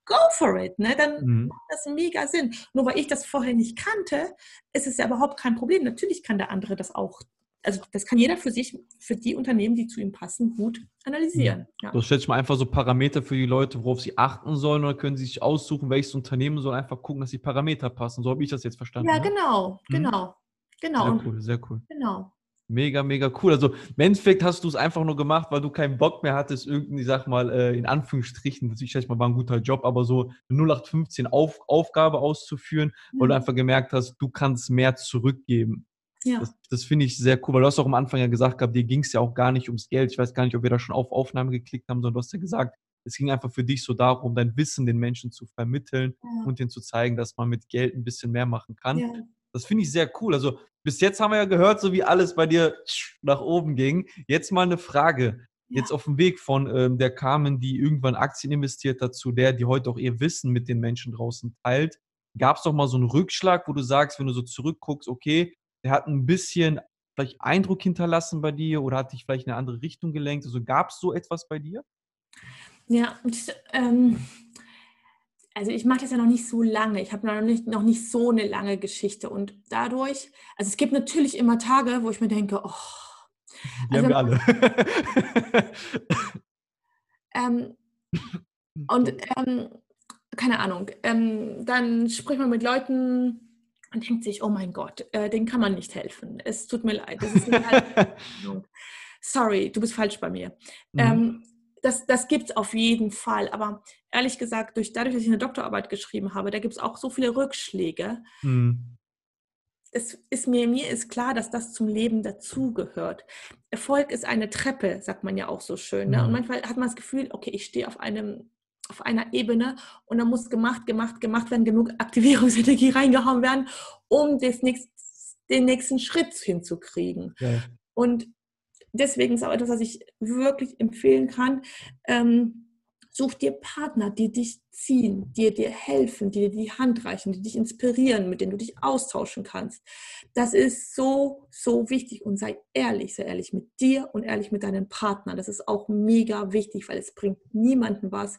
go for it, ne? dann mhm. macht das mega Sinn. Nur weil ich das vorher nicht kannte, ist es ja überhaupt kein Problem. Natürlich kann der andere das auch also das kann jeder für sich, für die Unternehmen, die zu ihm passen, gut analysieren. Ja. Stellt sich mal einfach so Parameter für die Leute, worauf sie achten sollen, oder können sie sich aussuchen, welches Unternehmen soll einfach gucken, dass die Parameter passen. So habe ich das jetzt verstanden. Ja, ne? genau, mhm. genau, genau. Sehr cool, sehr cool. Genau. Mega, mega cool. Also im Endeffekt hast du es einfach nur gemacht, weil du keinen Bock mehr hattest, irgendein, ich sag mal, äh, in Anführungsstrichen, natürlich mal war ein guter Job, aber so eine 0815 Auf, Aufgabe auszuführen, mhm. weil du mhm. einfach gemerkt hast, du kannst mehr zurückgeben. Ja. Das, das finde ich sehr cool, weil du hast auch am Anfang ja gesagt gehabt, dir ging es ja auch gar nicht ums Geld. Ich weiß gar nicht, ob wir da schon auf Aufnahme geklickt haben, sondern du hast ja gesagt, es ging einfach für dich so darum, dein Wissen den Menschen zu vermitteln ja. und ihnen zu zeigen, dass man mit Geld ein bisschen mehr machen kann. Ja. Das finde ich sehr cool. Also bis jetzt haben wir ja gehört, so wie alles bei dir nach oben ging. Jetzt mal eine Frage. Ja. Jetzt auf dem Weg von ähm, der Carmen, die irgendwann Aktien investiert hat, zu der, die heute auch ihr Wissen mit den Menschen draußen teilt. Gab es doch mal so einen Rückschlag, wo du sagst, wenn du so zurückguckst, okay, der hat ein bisschen vielleicht Eindruck hinterlassen bei dir oder hat dich vielleicht in eine andere Richtung gelenkt? Also gab es so etwas bei dir? Ja, ähm, also ich mache das ja noch nicht so lange. Ich habe noch nicht, noch nicht so eine lange Geschichte und dadurch, also es gibt natürlich immer Tage, wo ich mir denke, oh. Die also, haben wir alle. ähm, und ähm, keine Ahnung, ähm, dann spricht man mit Leuten, und denkt sich, oh mein Gott, äh, den kann man nicht helfen. Es tut mir leid. Das ist eine Sorry, du bist falsch bei mir. Mhm. Ähm, das, das gibt es auf jeden Fall. Aber ehrlich gesagt, durch, dadurch, dass ich eine Doktorarbeit geschrieben habe, da gibt es auch so viele Rückschläge. Mhm. Es ist mir, mir ist klar, dass das zum Leben dazugehört. Erfolg ist eine Treppe, sagt man ja auch so schön. Ne? Und mhm. manchmal hat man das Gefühl, okay, ich stehe auf einem auf einer Ebene und dann muss gemacht, gemacht, gemacht werden, genug Aktivierungsenergie reingehauen werden, um das nächst, den nächsten Schritt hinzukriegen. Ja. Und deswegen ist auch etwas, was ich wirklich empfehlen kann. Ähm, Such dir Partner, die dich ziehen, die dir helfen, die dir die Hand reichen, die dich inspirieren, mit denen du dich austauschen kannst. Das ist so, so wichtig und sei ehrlich, sei ehrlich mit dir und ehrlich mit deinen Partnern. Das ist auch mega wichtig, weil es bringt niemanden was,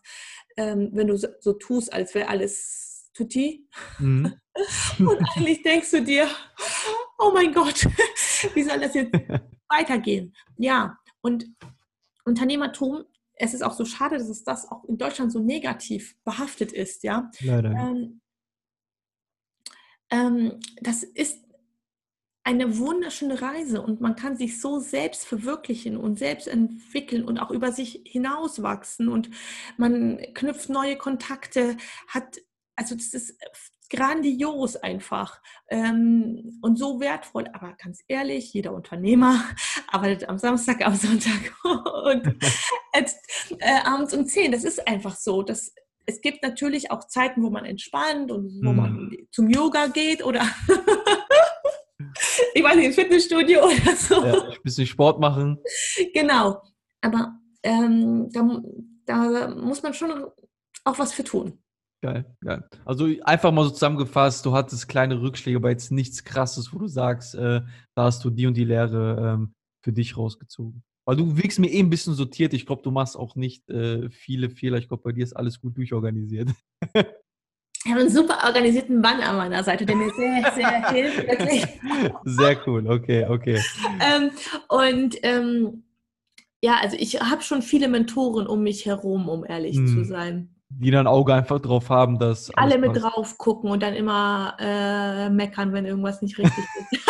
ähm, wenn du so, so tust, als wäre alles tutti. Mhm. und eigentlich denkst du dir, oh mein Gott, wie soll das jetzt weitergehen? Ja, und Unternehmertum es ist auch so schade, dass es das auch in Deutschland so negativ behaftet ist, ja. Leider. Ähm, ähm, das ist eine wunderschöne Reise und man kann sich so selbst verwirklichen und selbst entwickeln und auch über sich hinauswachsen und man knüpft neue Kontakte, hat, also das ist grandios einfach ähm, und so wertvoll. Aber ganz ehrlich, jeder Unternehmer arbeitet am Samstag, am Sonntag und äh, abends um 10. Das ist einfach so. Das, es gibt natürlich auch Zeiten, wo man entspannt und wo hm. man zum Yoga geht oder ich weiß nicht, ins Fitnessstudio oder so. Ja, ein bisschen Sport machen. Genau. Aber ähm, da, da muss man schon auch was für tun. Geil, geil. Also einfach mal so zusammengefasst, du hattest kleine Rückschläge, aber jetzt nichts krasses, wo du sagst, äh, da hast du die und die Lehre ähm, für dich rausgezogen. Weil du wirkst mir eh ein bisschen sortiert. Ich glaube, du machst auch nicht äh, viele Fehler. Ich glaube, bei dir ist alles gut durchorganisiert. Ich habe einen super organisierten Mann an meiner Seite, der mir sehr, sehr hilft, wirklich. Sehr cool, okay, okay. Ähm, und ähm, ja, also ich habe schon viele Mentoren um mich herum, um ehrlich hm. zu sein die dann Auge einfach drauf haben, dass. Alle mit passt. drauf gucken und dann immer äh, meckern, wenn irgendwas nicht richtig ist.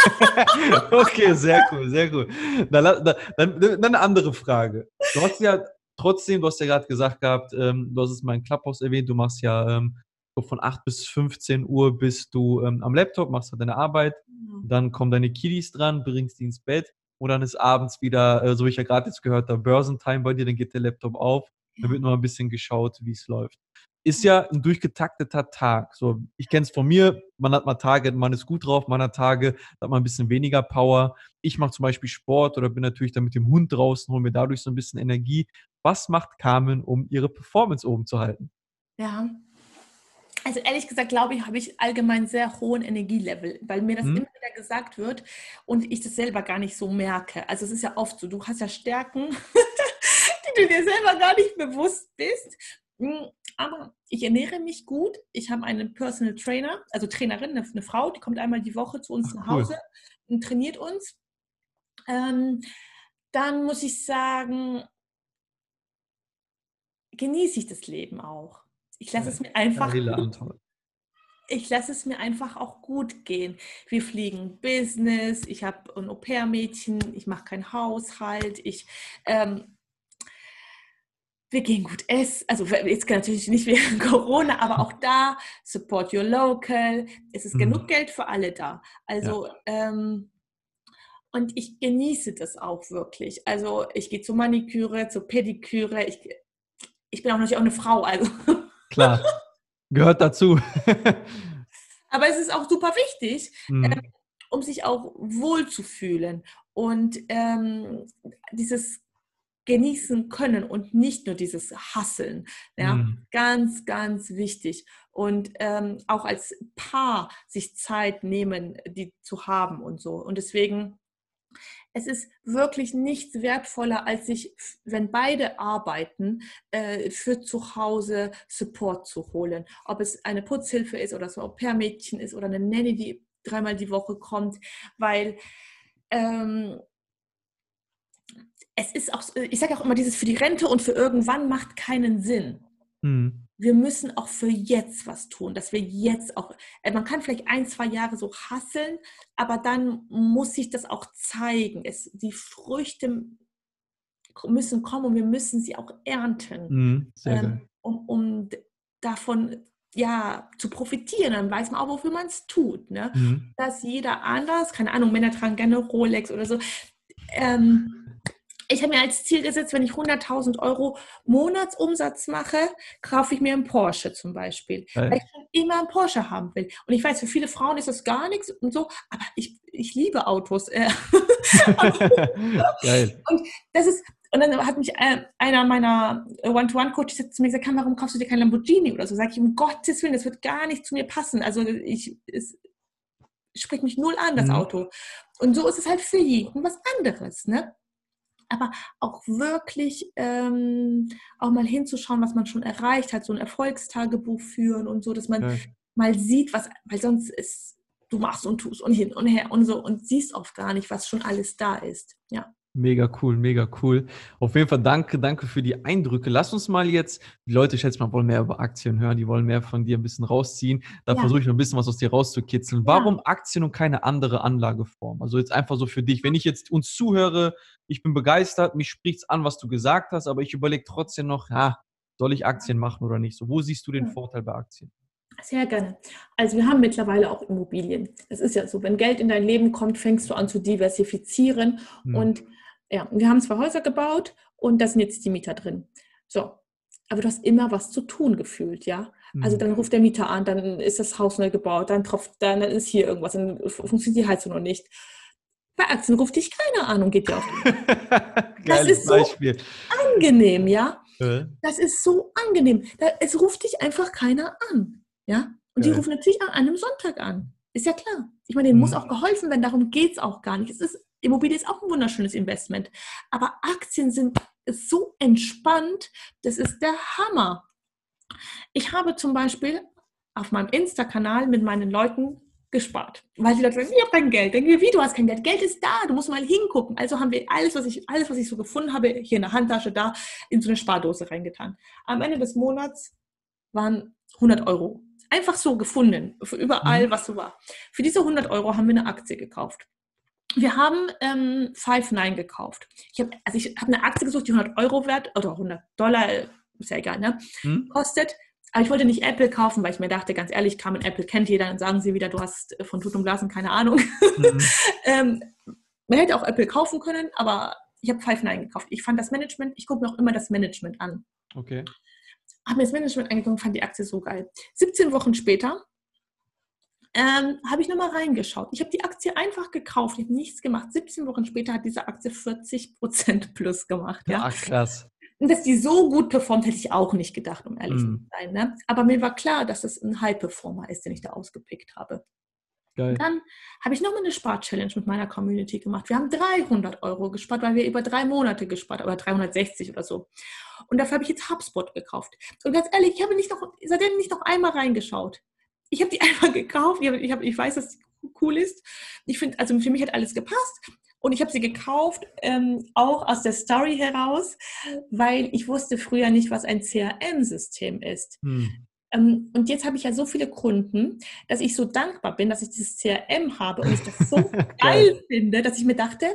okay, sehr cool, sehr cool. Dann, dann, dann, eine andere Frage. Du hast ja trotzdem, du hast ja gerade gesagt gehabt, ähm, du hast es mal in Clubhouse erwähnt, du machst ja ähm, von 8 bis 15 Uhr bist du ähm, am Laptop, machst halt deine Arbeit, mhm. dann kommen deine Kiddies dran, bringst die ins Bett und dann ist abends wieder, äh, so wie ich ja gerade jetzt gehört habe, Börsentime bei dir, dann geht der Laptop auf da wird nur ein bisschen geschaut, wie es läuft. Ist ja ein durchgetakteter Tag. So, ich kenne es von mir, man hat mal Tage, man ist gut drauf, man hat Tage, da hat man ein bisschen weniger Power. Ich mache zum Beispiel Sport oder bin natürlich dann mit dem Hund draußen, hole mir dadurch so ein bisschen Energie. Was macht Carmen, um ihre Performance oben zu halten? Ja, also ehrlich gesagt, glaube ich, habe ich allgemein sehr hohen Energielevel, weil mir das hm. immer wieder gesagt wird und ich das selber gar nicht so merke. Also es ist ja oft so, du hast ja Stärken, du dir selber gar nicht bewusst bist. Hm, aber ich ernähre mich gut. Ich habe einen Personal Trainer, also Trainerin, eine, eine Frau, die kommt einmal die Woche zu uns Ach, nach Hause cool. und trainiert uns. Ähm, dann muss ich sagen, genieße ich das Leben auch. Ich lasse es mir einfach. Ich lasse es mir einfach auch gut gehen. Wir fliegen Business, ich habe ein Au-pair-Mädchen, ich mache keinen Haushalt, ich ähm, wir gehen gut essen. Also jetzt natürlich nicht während Corona, aber auch da, support your local. Es ist mhm. genug Geld für alle da. Also, ja. ähm, und ich genieße das auch wirklich. Also ich gehe zur Maniküre, zur Pediküre. Ich, ich bin auch natürlich auch eine Frau, also. Klar, gehört dazu. aber es ist auch super wichtig, mhm. ähm, um sich auch wohl zu fühlen. Und ähm, dieses genießen können und nicht nur dieses Hasseln. Ja, mhm. ganz, ganz wichtig. Und ähm, auch als Paar sich Zeit nehmen, die zu haben und so. Und deswegen, es ist wirklich nichts wertvoller, als sich, wenn beide arbeiten, äh, für zu Hause Support zu holen. Ob es eine Putzhilfe ist oder so ein Au-pair-Mädchen ist oder eine Nanny, die dreimal die Woche kommt, weil ähm, es ist auch, ich sage auch immer, dieses für die Rente und für irgendwann macht keinen Sinn. Mhm. wir müssen auch für jetzt was tun, dass wir jetzt auch, äh, man kann vielleicht ein, zwei Jahre so hasseln, aber dann muss sich das auch zeigen. Es, die Früchte müssen kommen und wir müssen sie auch ernten, mhm, ähm, um, um, davon ja, zu profitieren. Dann weiß man auch, wofür man es tut. Ne? Mhm. Dass jeder anders, keine Ahnung, Männer tragen gerne Rolex oder so. Ähm, ich habe mir als Ziel gesetzt, wenn ich 100.000 Euro Monatsumsatz mache, kaufe ich mir einen Porsche zum Beispiel. Geil. Weil ich schon immer einen Porsche haben will. Und ich weiß, für viele Frauen ist das gar nichts und so, aber ich, ich liebe Autos. Geil. und das ist, und dann hat mich äh, einer meiner One-to-One-Coaches zu mir gesagt, warum kaufst du dir kein Lamborghini oder so? Sag ich, um Gottes Willen, das wird gar nicht zu mir passen. Also ich, es spricht mich null an, das mhm. Auto. Und so ist es halt für jeden was anderes, ne? Aber auch wirklich ähm, auch mal hinzuschauen, was man schon erreicht hat, so ein Erfolgstagebuch führen und so, dass man ja. mal sieht, was, weil sonst ist, du machst und tust und hin und her und so und siehst oft gar nicht, was schon alles da ist. Ja. Mega cool, mega cool. Auf jeden Fall danke, danke für die Eindrücke. Lass uns mal jetzt, die Leute, schätze mal, wollen mehr über Aktien hören, die wollen mehr von dir ein bisschen rausziehen. Da ja. versuche ich noch ein bisschen was aus dir rauszukitzeln. Ja. Warum Aktien und keine andere Anlageform? Also jetzt einfach so für dich. Wenn ich jetzt uns zuhöre, ich bin begeistert, mich spricht es an, was du gesagt hast, aber ich überlege trotzdem noch, ja, soll ich Aktien machen oder nicht? So, wo siehst du den. Vorteil bei Aktien? Sehr gerne. Also wir haben mittlerweile auch Immobilien. Es ist ja so, wenn Geld in dein Leben kommt, fängst du an zu diversifizieren hm. und ja, wir haben zwei Häuser gebaut und da sind jetzt die Mieter drin. So, aber du hast immer was zu tun gefühlt, ja. Also mhm. dann ruft der Mieter an, dann ist das Haus neu gebaut, dann tropft, dann, dann ist hier irgendwas, dann funktioniert die Heizung noch nicht. Bei Aktien ruft dich keiner an und geht dir auf Das ist so Beispiel. angenehm, ja. Das ist so angenehm. Es ruft dich einfach keiner an, ja. Und die rufen natürlich an einem Sonntag an. Ist ja klar. Ich meine, denen mhm. muss auch geholfen werden, darum geht es auch gar nicht. Es ist Immobilie ist auch ein wunderschönes Investment. Aber Aktien sind so entspannt, das ist der Hammer. Ich habe zum Beispiel auf meinem Insta-Kanal mit meinen Leuten gespart, weil die Leute sagen, ich habe kein Geld. Denken wir, wie, du hast kein Geld? Geld ist da, du musst mal hingucken. Also haben wir alles, was ich, alles, was ich so gefunden habe, hier in der Handtasche da, in so eine Spardose reingetan. Am Ende des Monats waren 100 Euro. Einfach so gefunden, für überall, mhm. was so war. Für diese 100 Euro haben wir eine Aktie gekauft. Wir haben ähm, Five Nine gekauft. Ich habe also ich hab eine Aktie gesucht, die 100 Euro wert oder 100 Dollar, ist ja egal, ne? Hm? Kostet. Aber ich wollte nicht Apple kaufen, weil ich mir dachte, ganz ehrlich, Carmen Apple kennt jeder, dann sagen sie wieder, du hast von Tut und Blasen keine Ahnung. Mhm. ähm, man hätte auch Apple kaufen können, aber ich habe Five Nine gekauft. Ich fand das Management, ich gucke mir auch immer das Management an. Okay. Habe mir das Management angeguckt, fand die Aktie so geil. 17 Wochen später ähm, habe ich nochmal reingeschaut. Ich habe die Aktie einfach gekauft, ich habe nichts gemacht. 17 Wochen später hat diese Aktie 40 Prozent plus gemacht. Ja, Ach, krass. Und dass die so gut performt, hätte ich auch nicht gedacht, um ehrlich mm. zu sein. Ne? Aber mir war klar, dass es ein High-Performer ist, den ich da ausgepickt habe. Geil. Dann habe ich nochmal eine Spar-Challenge mit meiner Community gemacht. Wir haben 300 Euro gespart, weil wir über drei Monate gespart haben, oder 360 oder so. Und dafür habe ich jetzt HubSpot gekauft. Und ganz ehrlich, ich habe nicht noch, seitdem nicht noch einmal reingeschaut ich habe die einfach gekauft. Ich, hab, ich, hab, ich weiß, dass sie cool ist. Ich finde, also für mich hat alles gepasst. Und ich habe sie gekauft, ähm, auch aus der Story heraus, weil ich wusste früher nicht, was ein CRM-System ist. Hm. Ähm, und jetzt habe ich ja so viele Kunden, dass ich so dankbar bin, dass ich dieses CRM habe und ich das so geil finde, dass ich mir dachte,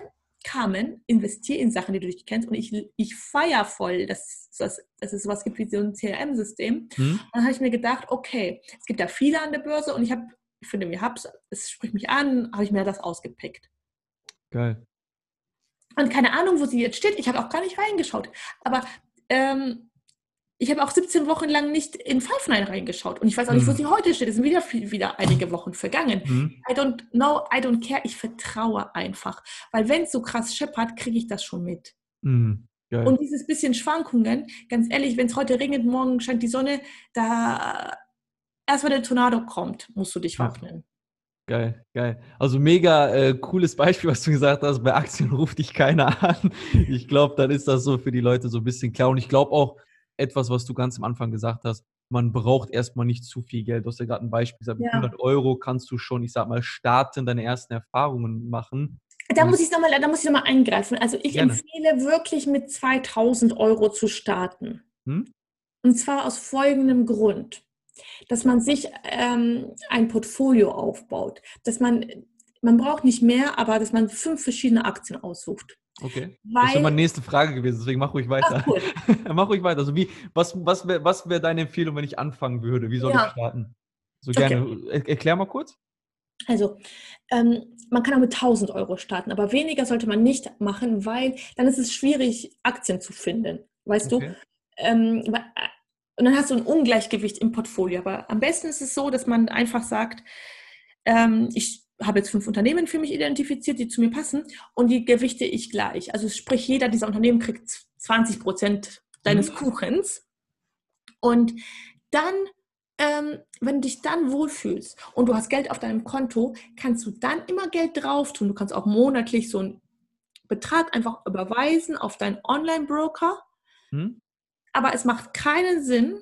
Carmen, investiere in Sachen, die du nicht kennst. Und ich, ich feiere voll, dass, dass, dass es sowas gibt wie so ein CRM-System. Mhm. Dann habe ich mir gedacht, okay, es gibt ja viele an der Börse und ich habe, ich finde, mir hab's, es spricht mich an, habe ich mir das ausgepickt. Geil. Und keine Ahnung, wo sie jetzt steht. Ich habe auch gar nicht reingeschaut. Aber ähm, ich habe auch 17 Wochen lang nicht in Five Nine reingeschaut und ich weiß auch nicht, wo mhm. sie heute steht. Es sind wieder, wieder einige Wochen vergangen. Mhm. I don't know, I don't care. Ich vertraue einfach. Weil wenn es so krass scheppert, kriege ich das schon mit. Mhm. Und dieses bisschen Schwankungen, ganz ehrlich, wenn es heute regnet, morgen scheint die Sonne, da erst wenn der Tornado kommt, musst du dich wappnen. Geil, geil. Also mega äh, cooles Beispiel, was du gesagt hast. Bei Aktien ruft dich keiner an. Ich glaube, dann ist das so für die Leute so ein bisschen klar. Und ich glaube auch, etwas, was du ganz am Anfang gesagt hast. Man braucht erstmal nicht zu viel Geld. Du hast ja gerade ein Beispiel gesagt, mit ja. 100 Euro kannst du schon, ich sag mal, starten, deine ersten Erfahrungen machen. Da muss ich nochmal, da muss ich nochmal eingreifen. Also ich Gerne. empfehle wirklich mit 2000 Euro zu starten. Hm? Und zwar aus folgendem Grund, dass man sich ähm, ein Portfolio aufbaut, dass man, man braucht nicht mehr, aber dass man fünf verschiedene Aktien aussucht. Okay. Weil, das wäre meine nächste Frage gewesen, deswegen mach ruhig weiter. Ach, cool. mach ruhig weiter. Also wie, was, was wäre was wär deine Empfehlung, wenn ich anfangen würde? Wie soll ja. ich starten? So gerne. Okay. Erklär mal kurz. Also, ähm, man kann auch mit 1000 Euro starten, aber weniger sollte man nicht machen, weil dann ist es schwierig, Aktien zu finden. Weißt okay. du? Ähm, äh, und dann hast du ein Ungleichgewicht im Portfolio. Aber am besten ist es so, dass man einfach sagt, ähm, ich habe jetzt fünf Unternehmen für mich identifiziert, die zu mir passen und die gewichte ich gleich. Also sprich, jeder dieser Unternehmen kriegt 20 Prozent deines mhm. Kuchens. Und dann, ähm, wenn du dich dann wohlfühlst und du hast Geld auf deinem Konto, kannst du dann immer Geld drauf tun. Du kannst auch monatlich so einen Betrag einfach überweisen auf deinen Online-Broker. Mhm. Aber es macht keinen Sinn,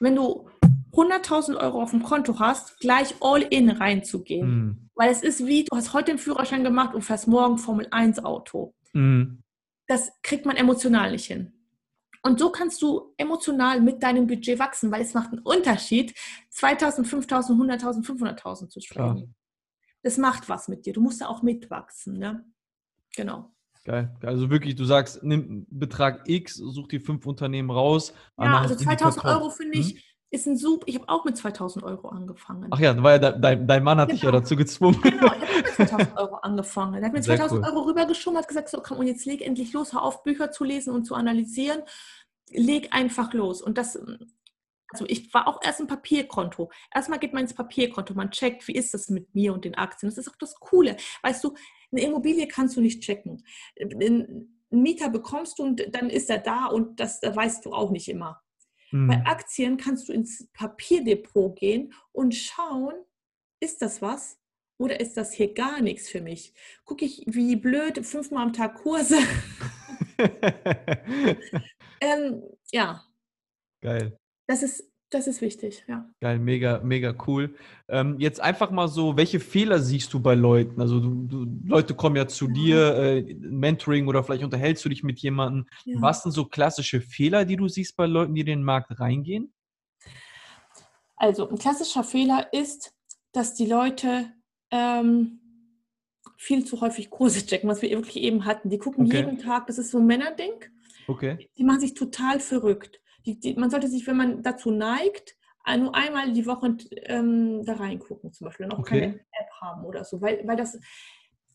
wenn du 100.000 Euro auf dem Konto hast, gleich all in reinzugehen. Mhm. Weil es ist wie, du hast heute den Führerschein gemacht und fährst morgen Formel 1 Auto. Mhm. Das kriegt man emotional nicht hin. Und so kannst du emotional mit deinem Budget wachsen, weil es macht einen Unterschied, 2000, 5000, 100.000, 500.000 zu sprechen. Das macht was mit dir. Du musst da auch mitwachsen. Ne? Genau. Geil. Also wirklich, du sagst, nimm Betrag X, such die fünf Unternehmen raus. Ja, also 2000 Euro finde ich, hm? Ist ein super. Ich habe auch mit 2000 Euro angefangen. Ach ja, weil dein, dein Mann hat genau. dich ja genau. dazu gezwungen. Genau, ich habe mit 2000 Euro angefangen. Er hat mir 2000 cool. Euro rübergeschoben, hat gesagt, so komm, und jetzt leg endlich los, hör auf, Bücher zu lesen und zu analysieren. Leg einfach los. Und das, also ich war auch erst im Papierkonto. Erstmal geht man ins Papierkonto, man checkt, wie ist das mit mir und den Aktien. Das ist auch das Coole. Weißt du, eine Immobilie kannst du nicht checken. Einen Mieter bekommst du und dann ist er da und das, das weißt du auch nicht immer. Mhm. Bei Aktien kannst du ins Papierdepot gehen und schauen, ist das was oder ist das hier gar nichts für mich? Gucke ich wie blöd fünfmal am Tag Kurse. ähm, ja. Geil. Das ist das ist wichtig, ja. Geil, mega, mega cool. Ähm, jetzt einfach mal so, welche Fehler siehst du bei Leuten? Also du, du Leute kommen ja zu dir, äh, Mentoring oder vielleicht unterhältst du dich mit jemandem. Ja. Was sind so klassische Fehler, die du siehst bei Leuten, die in den Markt reingehen? Also ein klassischer Fehler ist, dass die Leute ähm, viel zu häufig Kurse checken, was wir wirklich eben hatten. Die gucken okay. jeden Tag, das ist so ein Männerding. Okay. Die machen sich total verrückt die, die, man sollte sich, wenn man dazu neigt, nur einmal die Woche ähm, da reingucken, zum Beispiel, und auch okay. keine App haben oder so, weil, weil das,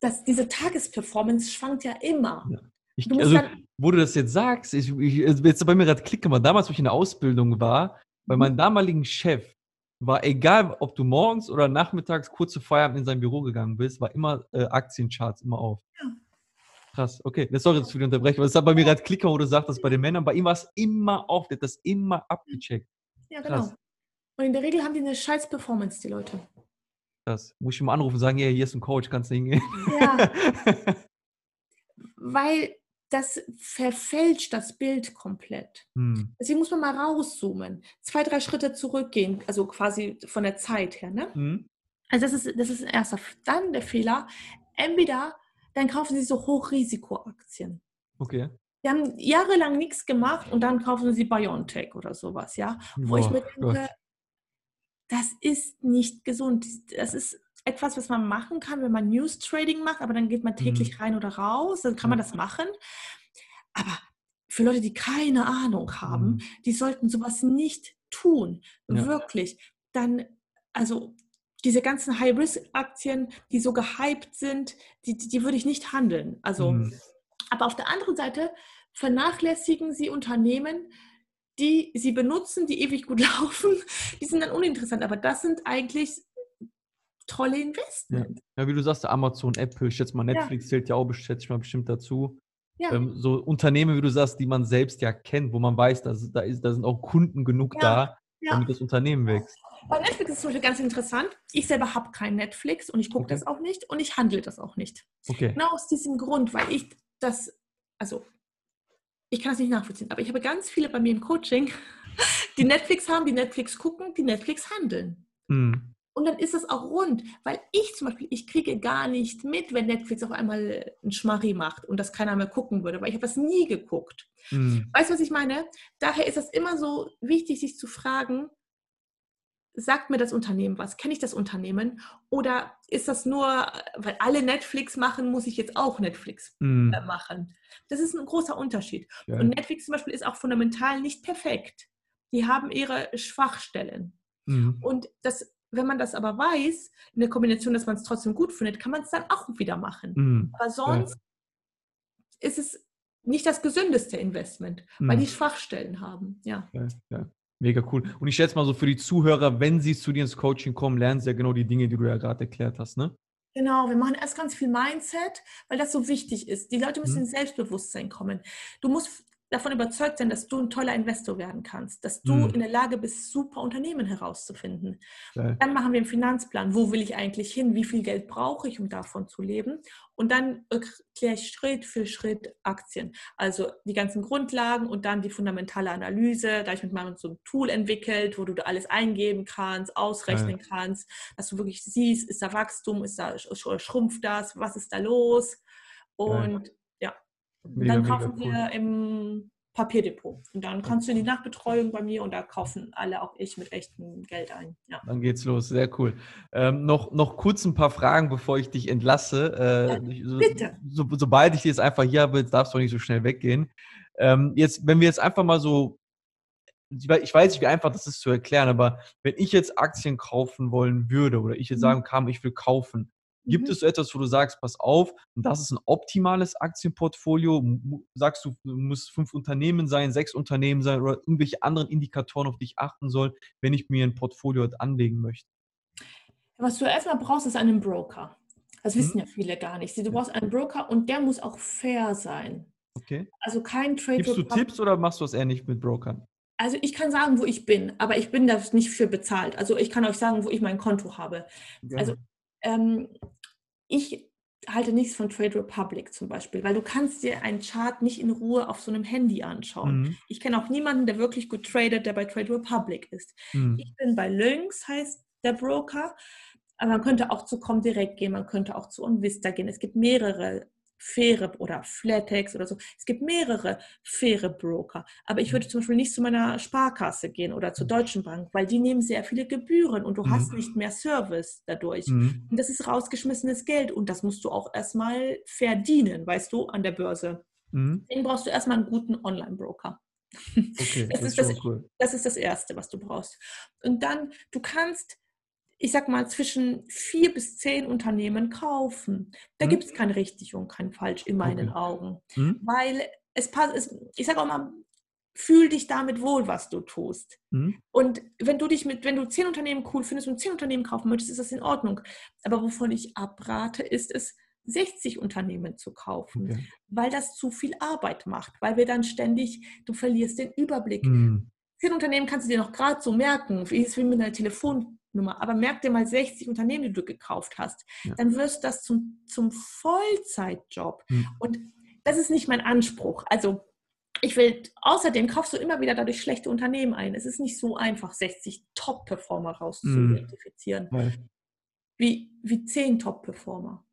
das, diese Tagesperformance schwankt ja immer. Ja. Ich, also, wo du das jetzt sagst, ich, ich, jetzt bei mir gerade klicken, weil damals, wo ich in der Ausbildung war, bei mhm. meinem damaligen Chef, war egal, ob du morgens oder nachmittags kurz zu Feierabend in sein Büro gegangen bist, war immer äh, Aktiencharts immer auf. Ja. Krass, okay. Das soll jetzt wieder unterbrechen, weil es hat bei mir gerade Klicker, wo du sagst, bei den Männern, bei ihm war es immer auf, der hat das immer abgecheckt. Ja, genau. Krass. Und in der Regel haben die eine scheiß Performance, die Leute. Das muss ich mal anrufen und sagen, ja, hier ist ein Coach, kannst du hingehen. Ja. weil das verfälscht das Bild komplett. Hm. Deswegen muss man mal rauszoomen, zwei, drei Schritte zurückgehen, also quasi von der Zeit her. Ne? Hm. Also das ist, das ist ein erster. Dann der Fehler, entweder dann kaufen sie so Hochrisikoaktien. Okay. Die haben jahrelang nichts gemacht und dann kaufen sie BioNTech oder sowas, ja. Wo oh, ich mir denke, Gott. das ist nicht gesund. Das ist etwas, was man machen kann, wenn man News Trading macht, aber dann geht man täglich mhm. rein oder raus, dann kann man das machen. Aber für Leute, die keine Ahnung haben, mhm. die sollten sowas nicht tun. Ja. Wirklich. Dann, also diese ganzen High-Risk-Aktien, die so gehypt sind, die, die, würde ich nicht handeln. Also, mhm. aber auf der anderen Seite vernachlässigen sie Unternehmen, die sie benutzen, die ewig gut laufen. Die sind dann uninteressant. Aber das sind eigentlich tolle Investments. Ja, ja wie du sagst, Amazon, Apple, ich schätze mal, Netflix ja. zählt ja auch, schätze ich mal, bestimmt dazu. Ja. Ähm, so Unternehmen, wie du sagst, die man selbst ja kennt, wo man weiß, dass, da, ist, da sind auch Kunden genug da, damit das Unternehmen wächst. Bei Netflix ist es zum Beispiel ganz interessant. Ich selber habe kein Netflix und ich gucke okay. das auch nicht und ich handle das auch nicht. Okay. Genau aus diesem Grund, weil ich das, also ich kann es nicht nachvollziehen, aber ich habe ganz viele bei mir im Coaching, die Netflix haben, die Netflix gucken, die Netflix handeln. Hm. Und dann ist das auch rund, weil ich zum Beispiel, ich kriege gar nicht mit, wenn Netflix auf einmal einen Schmarri macht und das keiner mehr gucken würde, weil ich habe das nie geguckt. Mhm. Weißt du, was ich meine? Daher ist es immer so wichtig, sich zu fragen, sagt mir das Unternehmen was? Kenne ich das Unternehmen? Oder ist das nur, weil alle Netflix machen, muss ich jetzt auch Netflix mhm. machen? Das ist ein großer Unterschied. Ja. Und Netflix zum Beispiel ist auch fundamental nicht perfekt. Die haben ihre Schwachstellen. Mhm. Und das wenn man das aber weiß, in der Kombination, dass man es trotzdem gut findet, kann man es dann auch wieder machen. Mhm. Aber sonst ja. ist es nicht das gesündeste Investment, weil mhm. die Schwachstellen haben. Ja. ja, ja. Mega cool. Und ich schätze mal so für die Zuhörer, wenn sie zu dir ins Coaching kommen, lernen sie ja genau die Dinge, die du ja gerade erklärt hast, ne? Genau, wir machen erst ganz viel Mindset, weil das so wichtig ist. Die Leute müssen mhm. in Selbstbewusstsein kommen. Du musst davon überzeugt sein, dass du ein toller Investor werden kannst, dass du mhm. in der Lage bist, super Unternehmen herauszufinden. Geil. Dann machen wir einen Finanzplan. Wo will ich eigentlich hin? Wie viel Geld brauche ich, um davon zu leben? Und dann erkläre ich Schritt für Schritt Aktien. Also die ganzen Grundlagen und dann die fundamentale Analyse. Da ich mit meinem so ein Tool entwickelt, wo du da alles eingeben kannst, ausrechnen Geil. kannst, dass du wirklich siehst, ist da Wachstum, ist da schrumpft das, was ist da los? Und Geil Mega, dann kaufen cool. wir im Papierdepot. Und dann kannst du in die Nachtbetreuung bei mir und da kaufen alle, auch ich, mit echtem Geld ein. Ja. Dann geht's los, sehr cool. Ähm, noch, noch kurz ein paar Fragen, bevor ich dich entlasse. Äh, ja, bitte. So, so, sobald ich dich jetzt einfach hier habe, darfst du nicht so schnell weggehen. Ähm, jetzt, wenn wir jetzt einfach mal so, ich weiß nicht, wie einfach das ist zu erklären, aber wenn ich jetzt Aktien kaufen wollen würde oder ich jetzt mhm. sagen kann, ich will kaufen, Gibt mhm. es so etwas, wo du sagst, pass auf, das ist ein optimales Aktienportfolio? Sagst du, muss fünf Unternehmen sein, sechs Unternehmen sein oder irgendwelche anderen Indikatoren, auf die ich achten soll, wenn ich mir ein Portfolio anlegen möchte? Was du erstmal brauchst, ist einen Broker. Das wissen hm. ja viele gar nicht. Du brauchst einen Broker und der muss auch fair sein. Okay. Also kein Trade. Gibst du Tipps oder machst du das eher nicht mit Brokern? Also ich kann sagen, wo ich bin, aber ich bin da nicht für bezahlt. Also ich kann euch sagen, wo ich mein Konto habe. Ja. Also ähm, ich halte nichts von Trade Republic zum Beispiel, weil du kannst dir einen Chart nicht in Ruhe auf so einem Handy anschauen. Mhm. Ich kenne auch niemanden, der wirklich gut tradet, der bei Trade Republic ist. Mhm. Ich bin bei Lynx, heißt der Broker, aber man könnte auch zu Comdirect gehen, man könnte auch zu Onvista gehen. Es gibt mehrere faire oder Flatex oder so. Es gibt mehrere faire Broker. Aber ich würde zum Beispiel nicht zu meiner Sparkasse gehen oder zur Deutschen Bank, weil die nehmen sehr viele Gebühren und du mhm. hast nicht mehr Service dadurch. Mhm. Und das ist rausgeschmissenes Geld und das musst du auch erstmal verdienen, weißt du, an der Börse. Mhm. Deswegen brauchst du erstmal einen guten Online-Broker. Okay, das, das, ist das, cool. das ist das Erste, was du brauchst. Und dann, du kannst ich sag mal, zwischen vier bis zehn Unternehmen kaufen. Da mhm. gibt es kein richtig und kein falsch in meinen okay. Augen. Mhm. Weil es passt, ich sage auch mal, fühl dich damit wohl, was du tust. Mhm. Und wenn du dich mit, wenn du zehn Unternehmen cool findest und zehn Unternehmen kaufen möchtest, ist das in Ordnung. Aber wovon ich abrate, ist es, 60 Unternehmen zu kaufen, okay. weil das zu viel Arbeit macht, weil wir dann ständig, du verlierst den Überblick. Mhm. Zehn Unternehmen kannst du dir noch gerade so merken, wie es wie mit einer Telefon Nummer. Aber merk dir mal 60 Unternehmen, die du gekauft hast. Ja. Dann wirst du das zum, zum Vollzeitjob. Mhm. Und das ist nicht mein Anspruch. Also ich will, außerdem kaufst du immer wieder dadurch schlechte Unternehmen ein. Es ist nicht so einfach, 60 Top-Performer rauszuidentifizieren. Mhm. Wie, wie 10 Top-Performer.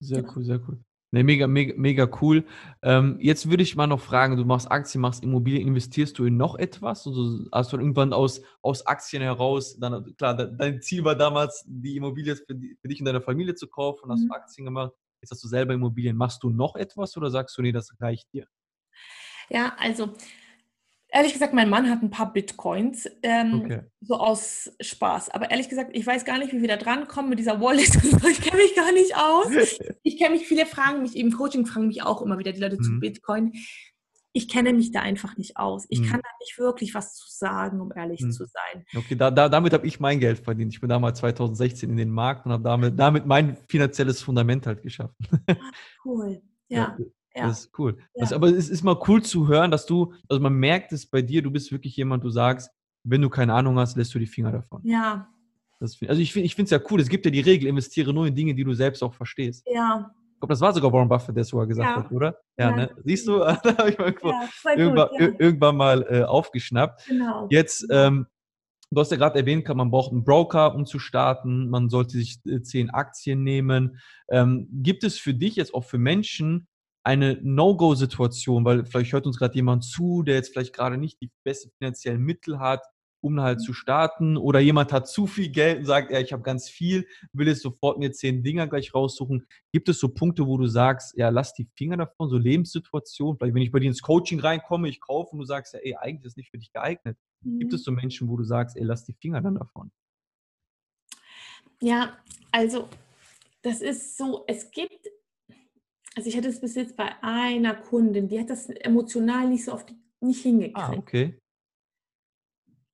Sehr ja. cool, sehr cool. Ne, mega, mega, mega cool. Ähm, jetzt würde ich mal noch fragen, du machst Aktien, machst Immobilien, investierst du in noch etwas? Also hast du irgendwann aus, aus Aktien heraus, dann, klar, dein Ziel war damals, die Immobilie für, die, für dich und deine Familie zu kaufen, hast mhm. du Aktien gemacht, jetzt hast du selber Immobilien. Machst du noch etwas oder sagst du, nee, das reicht dir? Ja, also Ehrlich gesagt, mein Mann hat ein paar Bitcoins, ähm, okay. so aus Spaß. Aber ehrlich gesagt, ich weiß gar nicht, wie wir da dran kommen mit dieser Wallet. ich kenne mich gar nicht aus. Ich kenne mich, viele fragen mich, im Coaching fragen mich auch immer wieder die Leute mhm. zu Bitcoin. Ich kenne mich da einfach nicht aus. Ich mhm. kann da nicht wirklich was zu sagen, um ehrlich mhm. zu sein. Okay, da, da, damit habe ich mein Geld verdient. Ich bin damals 2016 in den Markt und habe damit, damit mein finanzielles Fundament halt geschaffen. Ah, cool. ja. Ja. Das ist cool. Ja. Das, aber es ist mal cool zu hören, dass du, also man merkt es bei dir, du bist wirklich jemand, du sagst, wenn du keine Ahnung hast, lässt du die Finger davon. Ja. Das, also ich finde es ja cool, es gibt ja die Regel, investiere nur in Dinge, die du selbst auch verstehst. Ja. Ich glaube, das war sogar Warren Buffett, der es sogar gesagt ja. hat, oder? Ja, ja. ne? Siehst du, da habe ich mal irgendwann, gut, irgendwann, mal äh, aufgeschnappt. Genau. Jetzt, ähm, du hast ja gerade erwähnt, man braucht einen Broker, um zu starten. Man sollte sich äh, zehn Aktien nehmen. Ähm, gibt es für dich jetzt auch für Menschen eine No-Go-Situation, weil vielleicht hört uns gerade jemand zu, der jetzt vielleicht gerade nicht die besten finanziellen Mittel hat, um halt zu starten, oder jemand hat zu viel Geld und sagt, ja, ich habe ganz viel, will jetzt sofort mir zehn Dinger gleich raussuchen. Gibt es so Punkte, wo du sagst, ja, lass die Finger davon, so Lebenssituationen, vielleicht wenn ich bei dir ins Coaching reinkomme, ich kaufe und du sagst, ja, ey, eigentlich ist das nicht für dich geeignet. Mhm. Gibt es so Menschen, wo du sagst, ey, lass die Finger dann davon? Ja, also das ist so, es gibt also ich hatte es bis jetzt bei einer Kundin, die hat das emotional nicht so oft nicht hingekriegt. Ah, okay.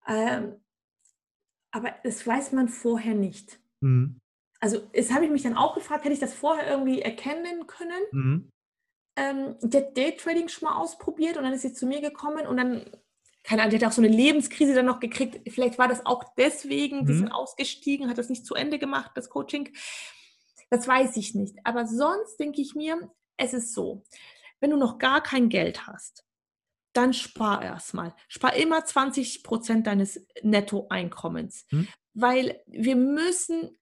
Ähm, aber das weiß man vorher nicht. Mhm. Also das habe ich mich dann auch gefragt, hätte ich das vorher irgendwie erkennen können? Mhm. Ähm, der Daytrading schon mal ausprobiert und dann ist sie zu mir gekommen und dann, keine Ahnung, die hat auch so eine Lebenskrise dann noch gekriegt. Vielleicht war das auch deswegen, mhm. die sind ausgestiegen, hat das nicht zu Ende gemacht, das Coaching. Das weiß ich nicht. Aber sonst denke ich mir, es ist so, wenn du noch gar kein Geld hast, dann spar erstmal. Spar immer 20 Prozent deines Nettoeinkommens, hm. weil wir müssen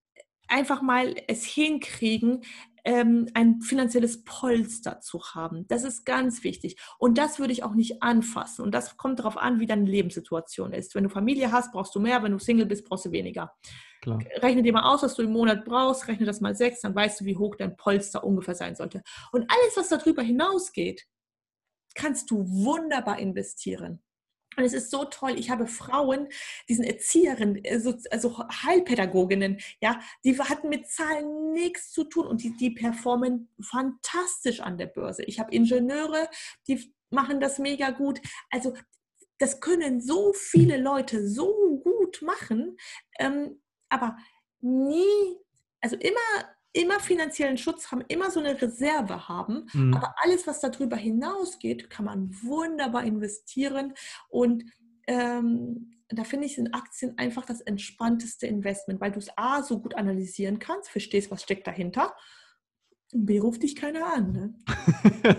einfach mal es hinkriegen, ähm, ein finanzielles Polster zu haben. Das ist ganz wichtig. Und das würde ich auch nicht anfassen. Und das kommt darauf an, wie deine Lebenssituation ist. Wenn du Familie hast, brauchst du mehr. Wenn du Single bist, brauchst du weniger. Klar. Rechne dir mal aus, was du im Monat brauchst, rechne das mal sechs, dann weißt du, wie hoch dein Polster ungefähr sein sollte. Und alles, was darüber hinausgeht, kannst du wunderbar investieren. Und es ist so toll. Ich habe Frauen, die sind Erzieherinnen, also, also Heilpädagoginnen, ja, die hatten mit Zahlen nichts zu tun und die, die performen fantastisch an der Börse. Ich habe Ingenieure, die machen das mega gut. Also das können so viele Leute so gut machen, ähm, aber nie, also immer immer finanziellen Schutz haben, immer so eine Reserve haben. Mhm. Aber alles, was darüber hinausgeht, kann man wunderbar investieren. Und ähm, da finde ich, sind Aktien einfach das entspannteste Investment, weil du es A so gut analysieren kannst, verstehst, was steckt dahinter B ruft dich keiner an, ne?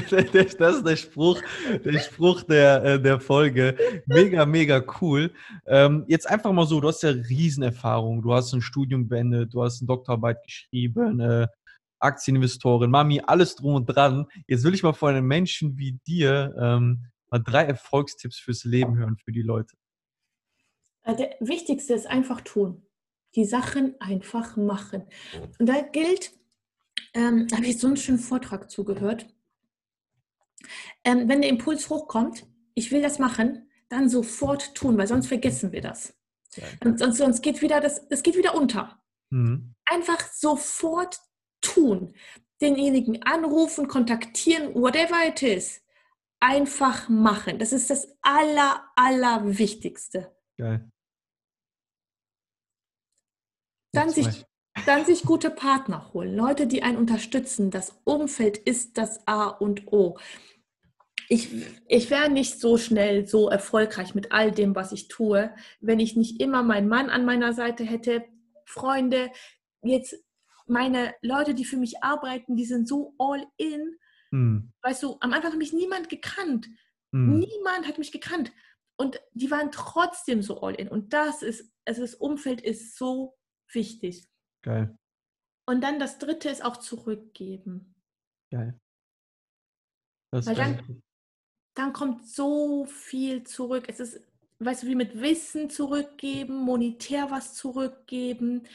das ist der Spruch, der Spruch der, äh, der Folge. Mega, mega cool. Ähm, jetzt einfach mal so, du hast ja Riesenerfahrung, du hast ein Studium beendet, du hast eine Doktorarbeit geschrieben, äh, Aktieninvestorin, Mami, alles drum und dran. Jetzt will ich mal von einem Menschen wie dir ähm, mal drei Erfolgstipps fürs Leben hören für die Leute. Äh, der wichtigste ist einfach tun. Die Sachen einfach machen. Und da gilt, ähm, habe ich so einen schönen Vortrag zugehört. Ähm, wenn der Impuls hochkommt, ich will das machen, dann sofort tun, weil sonst vergessen wir das. Und sonst, sonst geht wieder das, das geht wieder unter. Mhm. Einfach sofort tun. Denjenigen anrufen, kontaktieren, whatever it is. Einfach machen. Das ist das aller, aller Wichtigste. Geil. Dann sich, dann sich gute Partner holen, Leute, die einen unterstützen. Das Umfeld ist das A und O. Ich, ich wäre nicht so schnell so erfolgreich mit all dem, was ich tue, wenn ich nicht immer meinen Mann an meiner Seite hätte, Freunde, jetzt meine Leute, die für mich arbeiten, die sind so all in. Hm. Weißt du, am Anfang hat mich niemand gekannt. Hm. Niemand hat mich gekannt. Und die waren trotzdem so all in. Und das ist, also das Umfeld ist so wichtig. Geil. Und dann das dritte ist auch zurückgeben. Geil. Das Weil dann, dann kommt so viel zurück. Es ist, weißt du, wie mit Wissen zurückgeben, monetär was zurückgeben,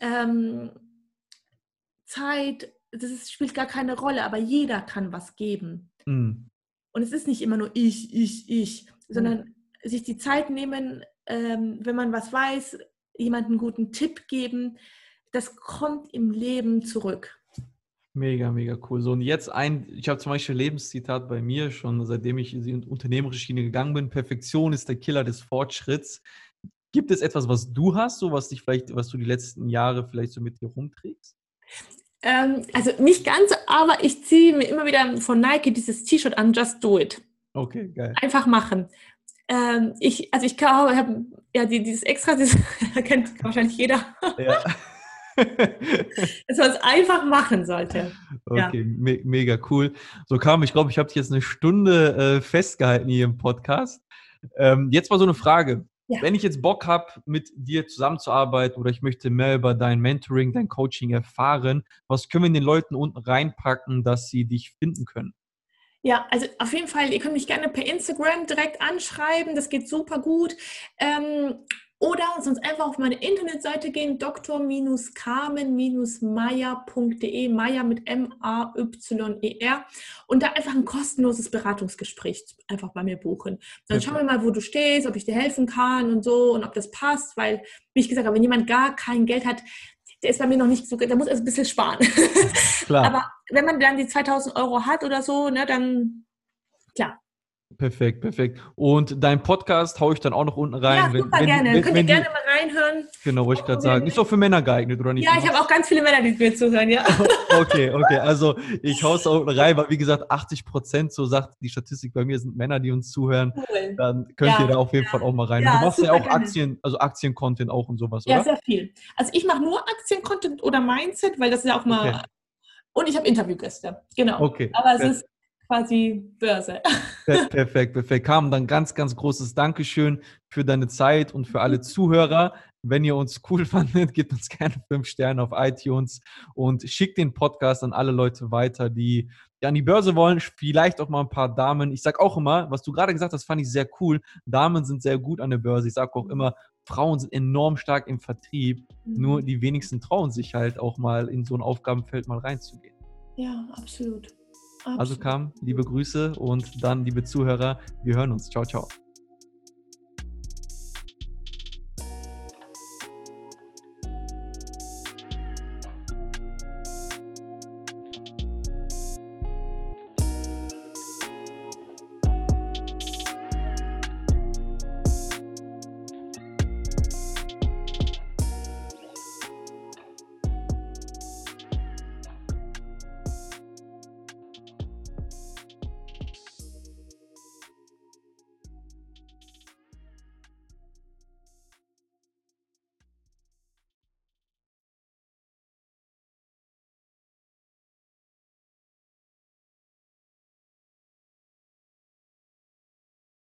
ähm, Zeit, das ist, spielt gar keine Rolle, aber jeder kann was geben. Mhm. Und es ist nicht immer nur ich, ich, ich, sondern mhm. sich die Zeit nehmen, ähm, wenn man was weiß, jemanden einen guten Tipp geben, das kommt im Leben zurück. Mega, mega cool. So, und jetzt ein, ich habe zum Beispiel ein Lebenszitat bei mir schon, seitdem ich in die unternehmerische Schiene gegangen bin. Perfektion ist der Killer des Fortschritts. Gibt es etwas, was du hast, so was dich vielleicht, was du die letzten Jahre vielleicht so mit dir rumträgst? Ähm, also nicht ganz, aber ich ziehe mir immer wieder von Nike dieses T-Shirt an, Just Do It. Okay, geil. Einfach machen. Ähm, ich, also ich habe ja dieses extra, das kennt wahrscheinlich jeder. Ja. dass man es einfach machen sollte. Okay, ja. me mega cool. So kam, ich glaube, ich habe dich jetzt eine Stunde äh, festgehalten hier im Podcast. Ähm, jetzt mal so eine Frage. ja. wenn ich jetzt Bock habe, mit dir zusammenzuarbeiten oder ich möchte mehr über dein Mentoring, dein Coaching erfahren, was können wir den Leuten unten reinpacken, dass sie dich finden können? Ja, also auf jeden Fall, ihr könnt mich gerne per Instagram direkt anschreiben, das geht super gut. Ähm, oder sonst einfach auf meine Internetseite gehen, dr-carmen-meyer.de, Meyer mit M-A-Y-E-R und da einfach ein kostenloses Beratungsgespräch einfach bei mir buchen. Dann schauen wir mal, wo du stehst, ob ich dir helfen kann und so und ob das passt, weil, wie ich gesagt habe, wenn jemand gar kein Geld hat, der ist bei mir noch nicht so, der muss erst ein bisschen sparen. Klar. Aber wenn man dann die 2000 Euro hat oder so, ne, dann, klar, Perfekt, perfekt. Und dein Podcast haue ich dann auch noch unten rein. Ja, super wenn, gerne. Wenn, Könnt ihr gerne mal reinhören. Genau, wollte ich gerade sagen. Ist doch für Männer geeignet, oder nicht? Ja, ich habe auch ganz viele Männer, die mir zuhören, ja. okay, okay. Also ich haue es auch rein, weil wie gesagt, 80 Prozent, so sagt die Statistik bei mir, sind Männer, die uns zuhören. Cool. Dann könnt ja, ihr da auf jeden ja. Fall auch mal rein. Ja, du machst ja auch gerne. Aktien, also Aktien-Content auch und sowas, oder? Ja, sehr viel. Also ich mache nur Aktien-Content oder Mindset, weil das ist ja auch mal... Okay. Und ich habe Interviewgäste, genau. Okay. Aber es ist quasi Börse. Perfekt, perfekt. Carmen, dann ganz, ganz großes Dankeschön für deine Zeit und für alle Zuhörer. Wenn ihr uns cool fandet, gebt uns gerne fünf Sterne auf iTunes und schickt den Podcast an alle Leute weiter, die an die Börse wollen. Vielleicht auch mal ein paar Damen. Ich sage auch immer, was du gerade gesagt hast, fand ich sehr cool. Damen sind sehr gut an der Börse. Ich sage auch immer, Frauen sind enorm stark im Vertrieb. Nur mhm. die wenigsten trauen sich halt auch mal in so ein Aufgabenfeld mal reinzugehen. Ja, absolut. Absolut. Also kam, liebe Grüße und dann, liebe Zuhörer, wir hören uns. Ciao, ciao.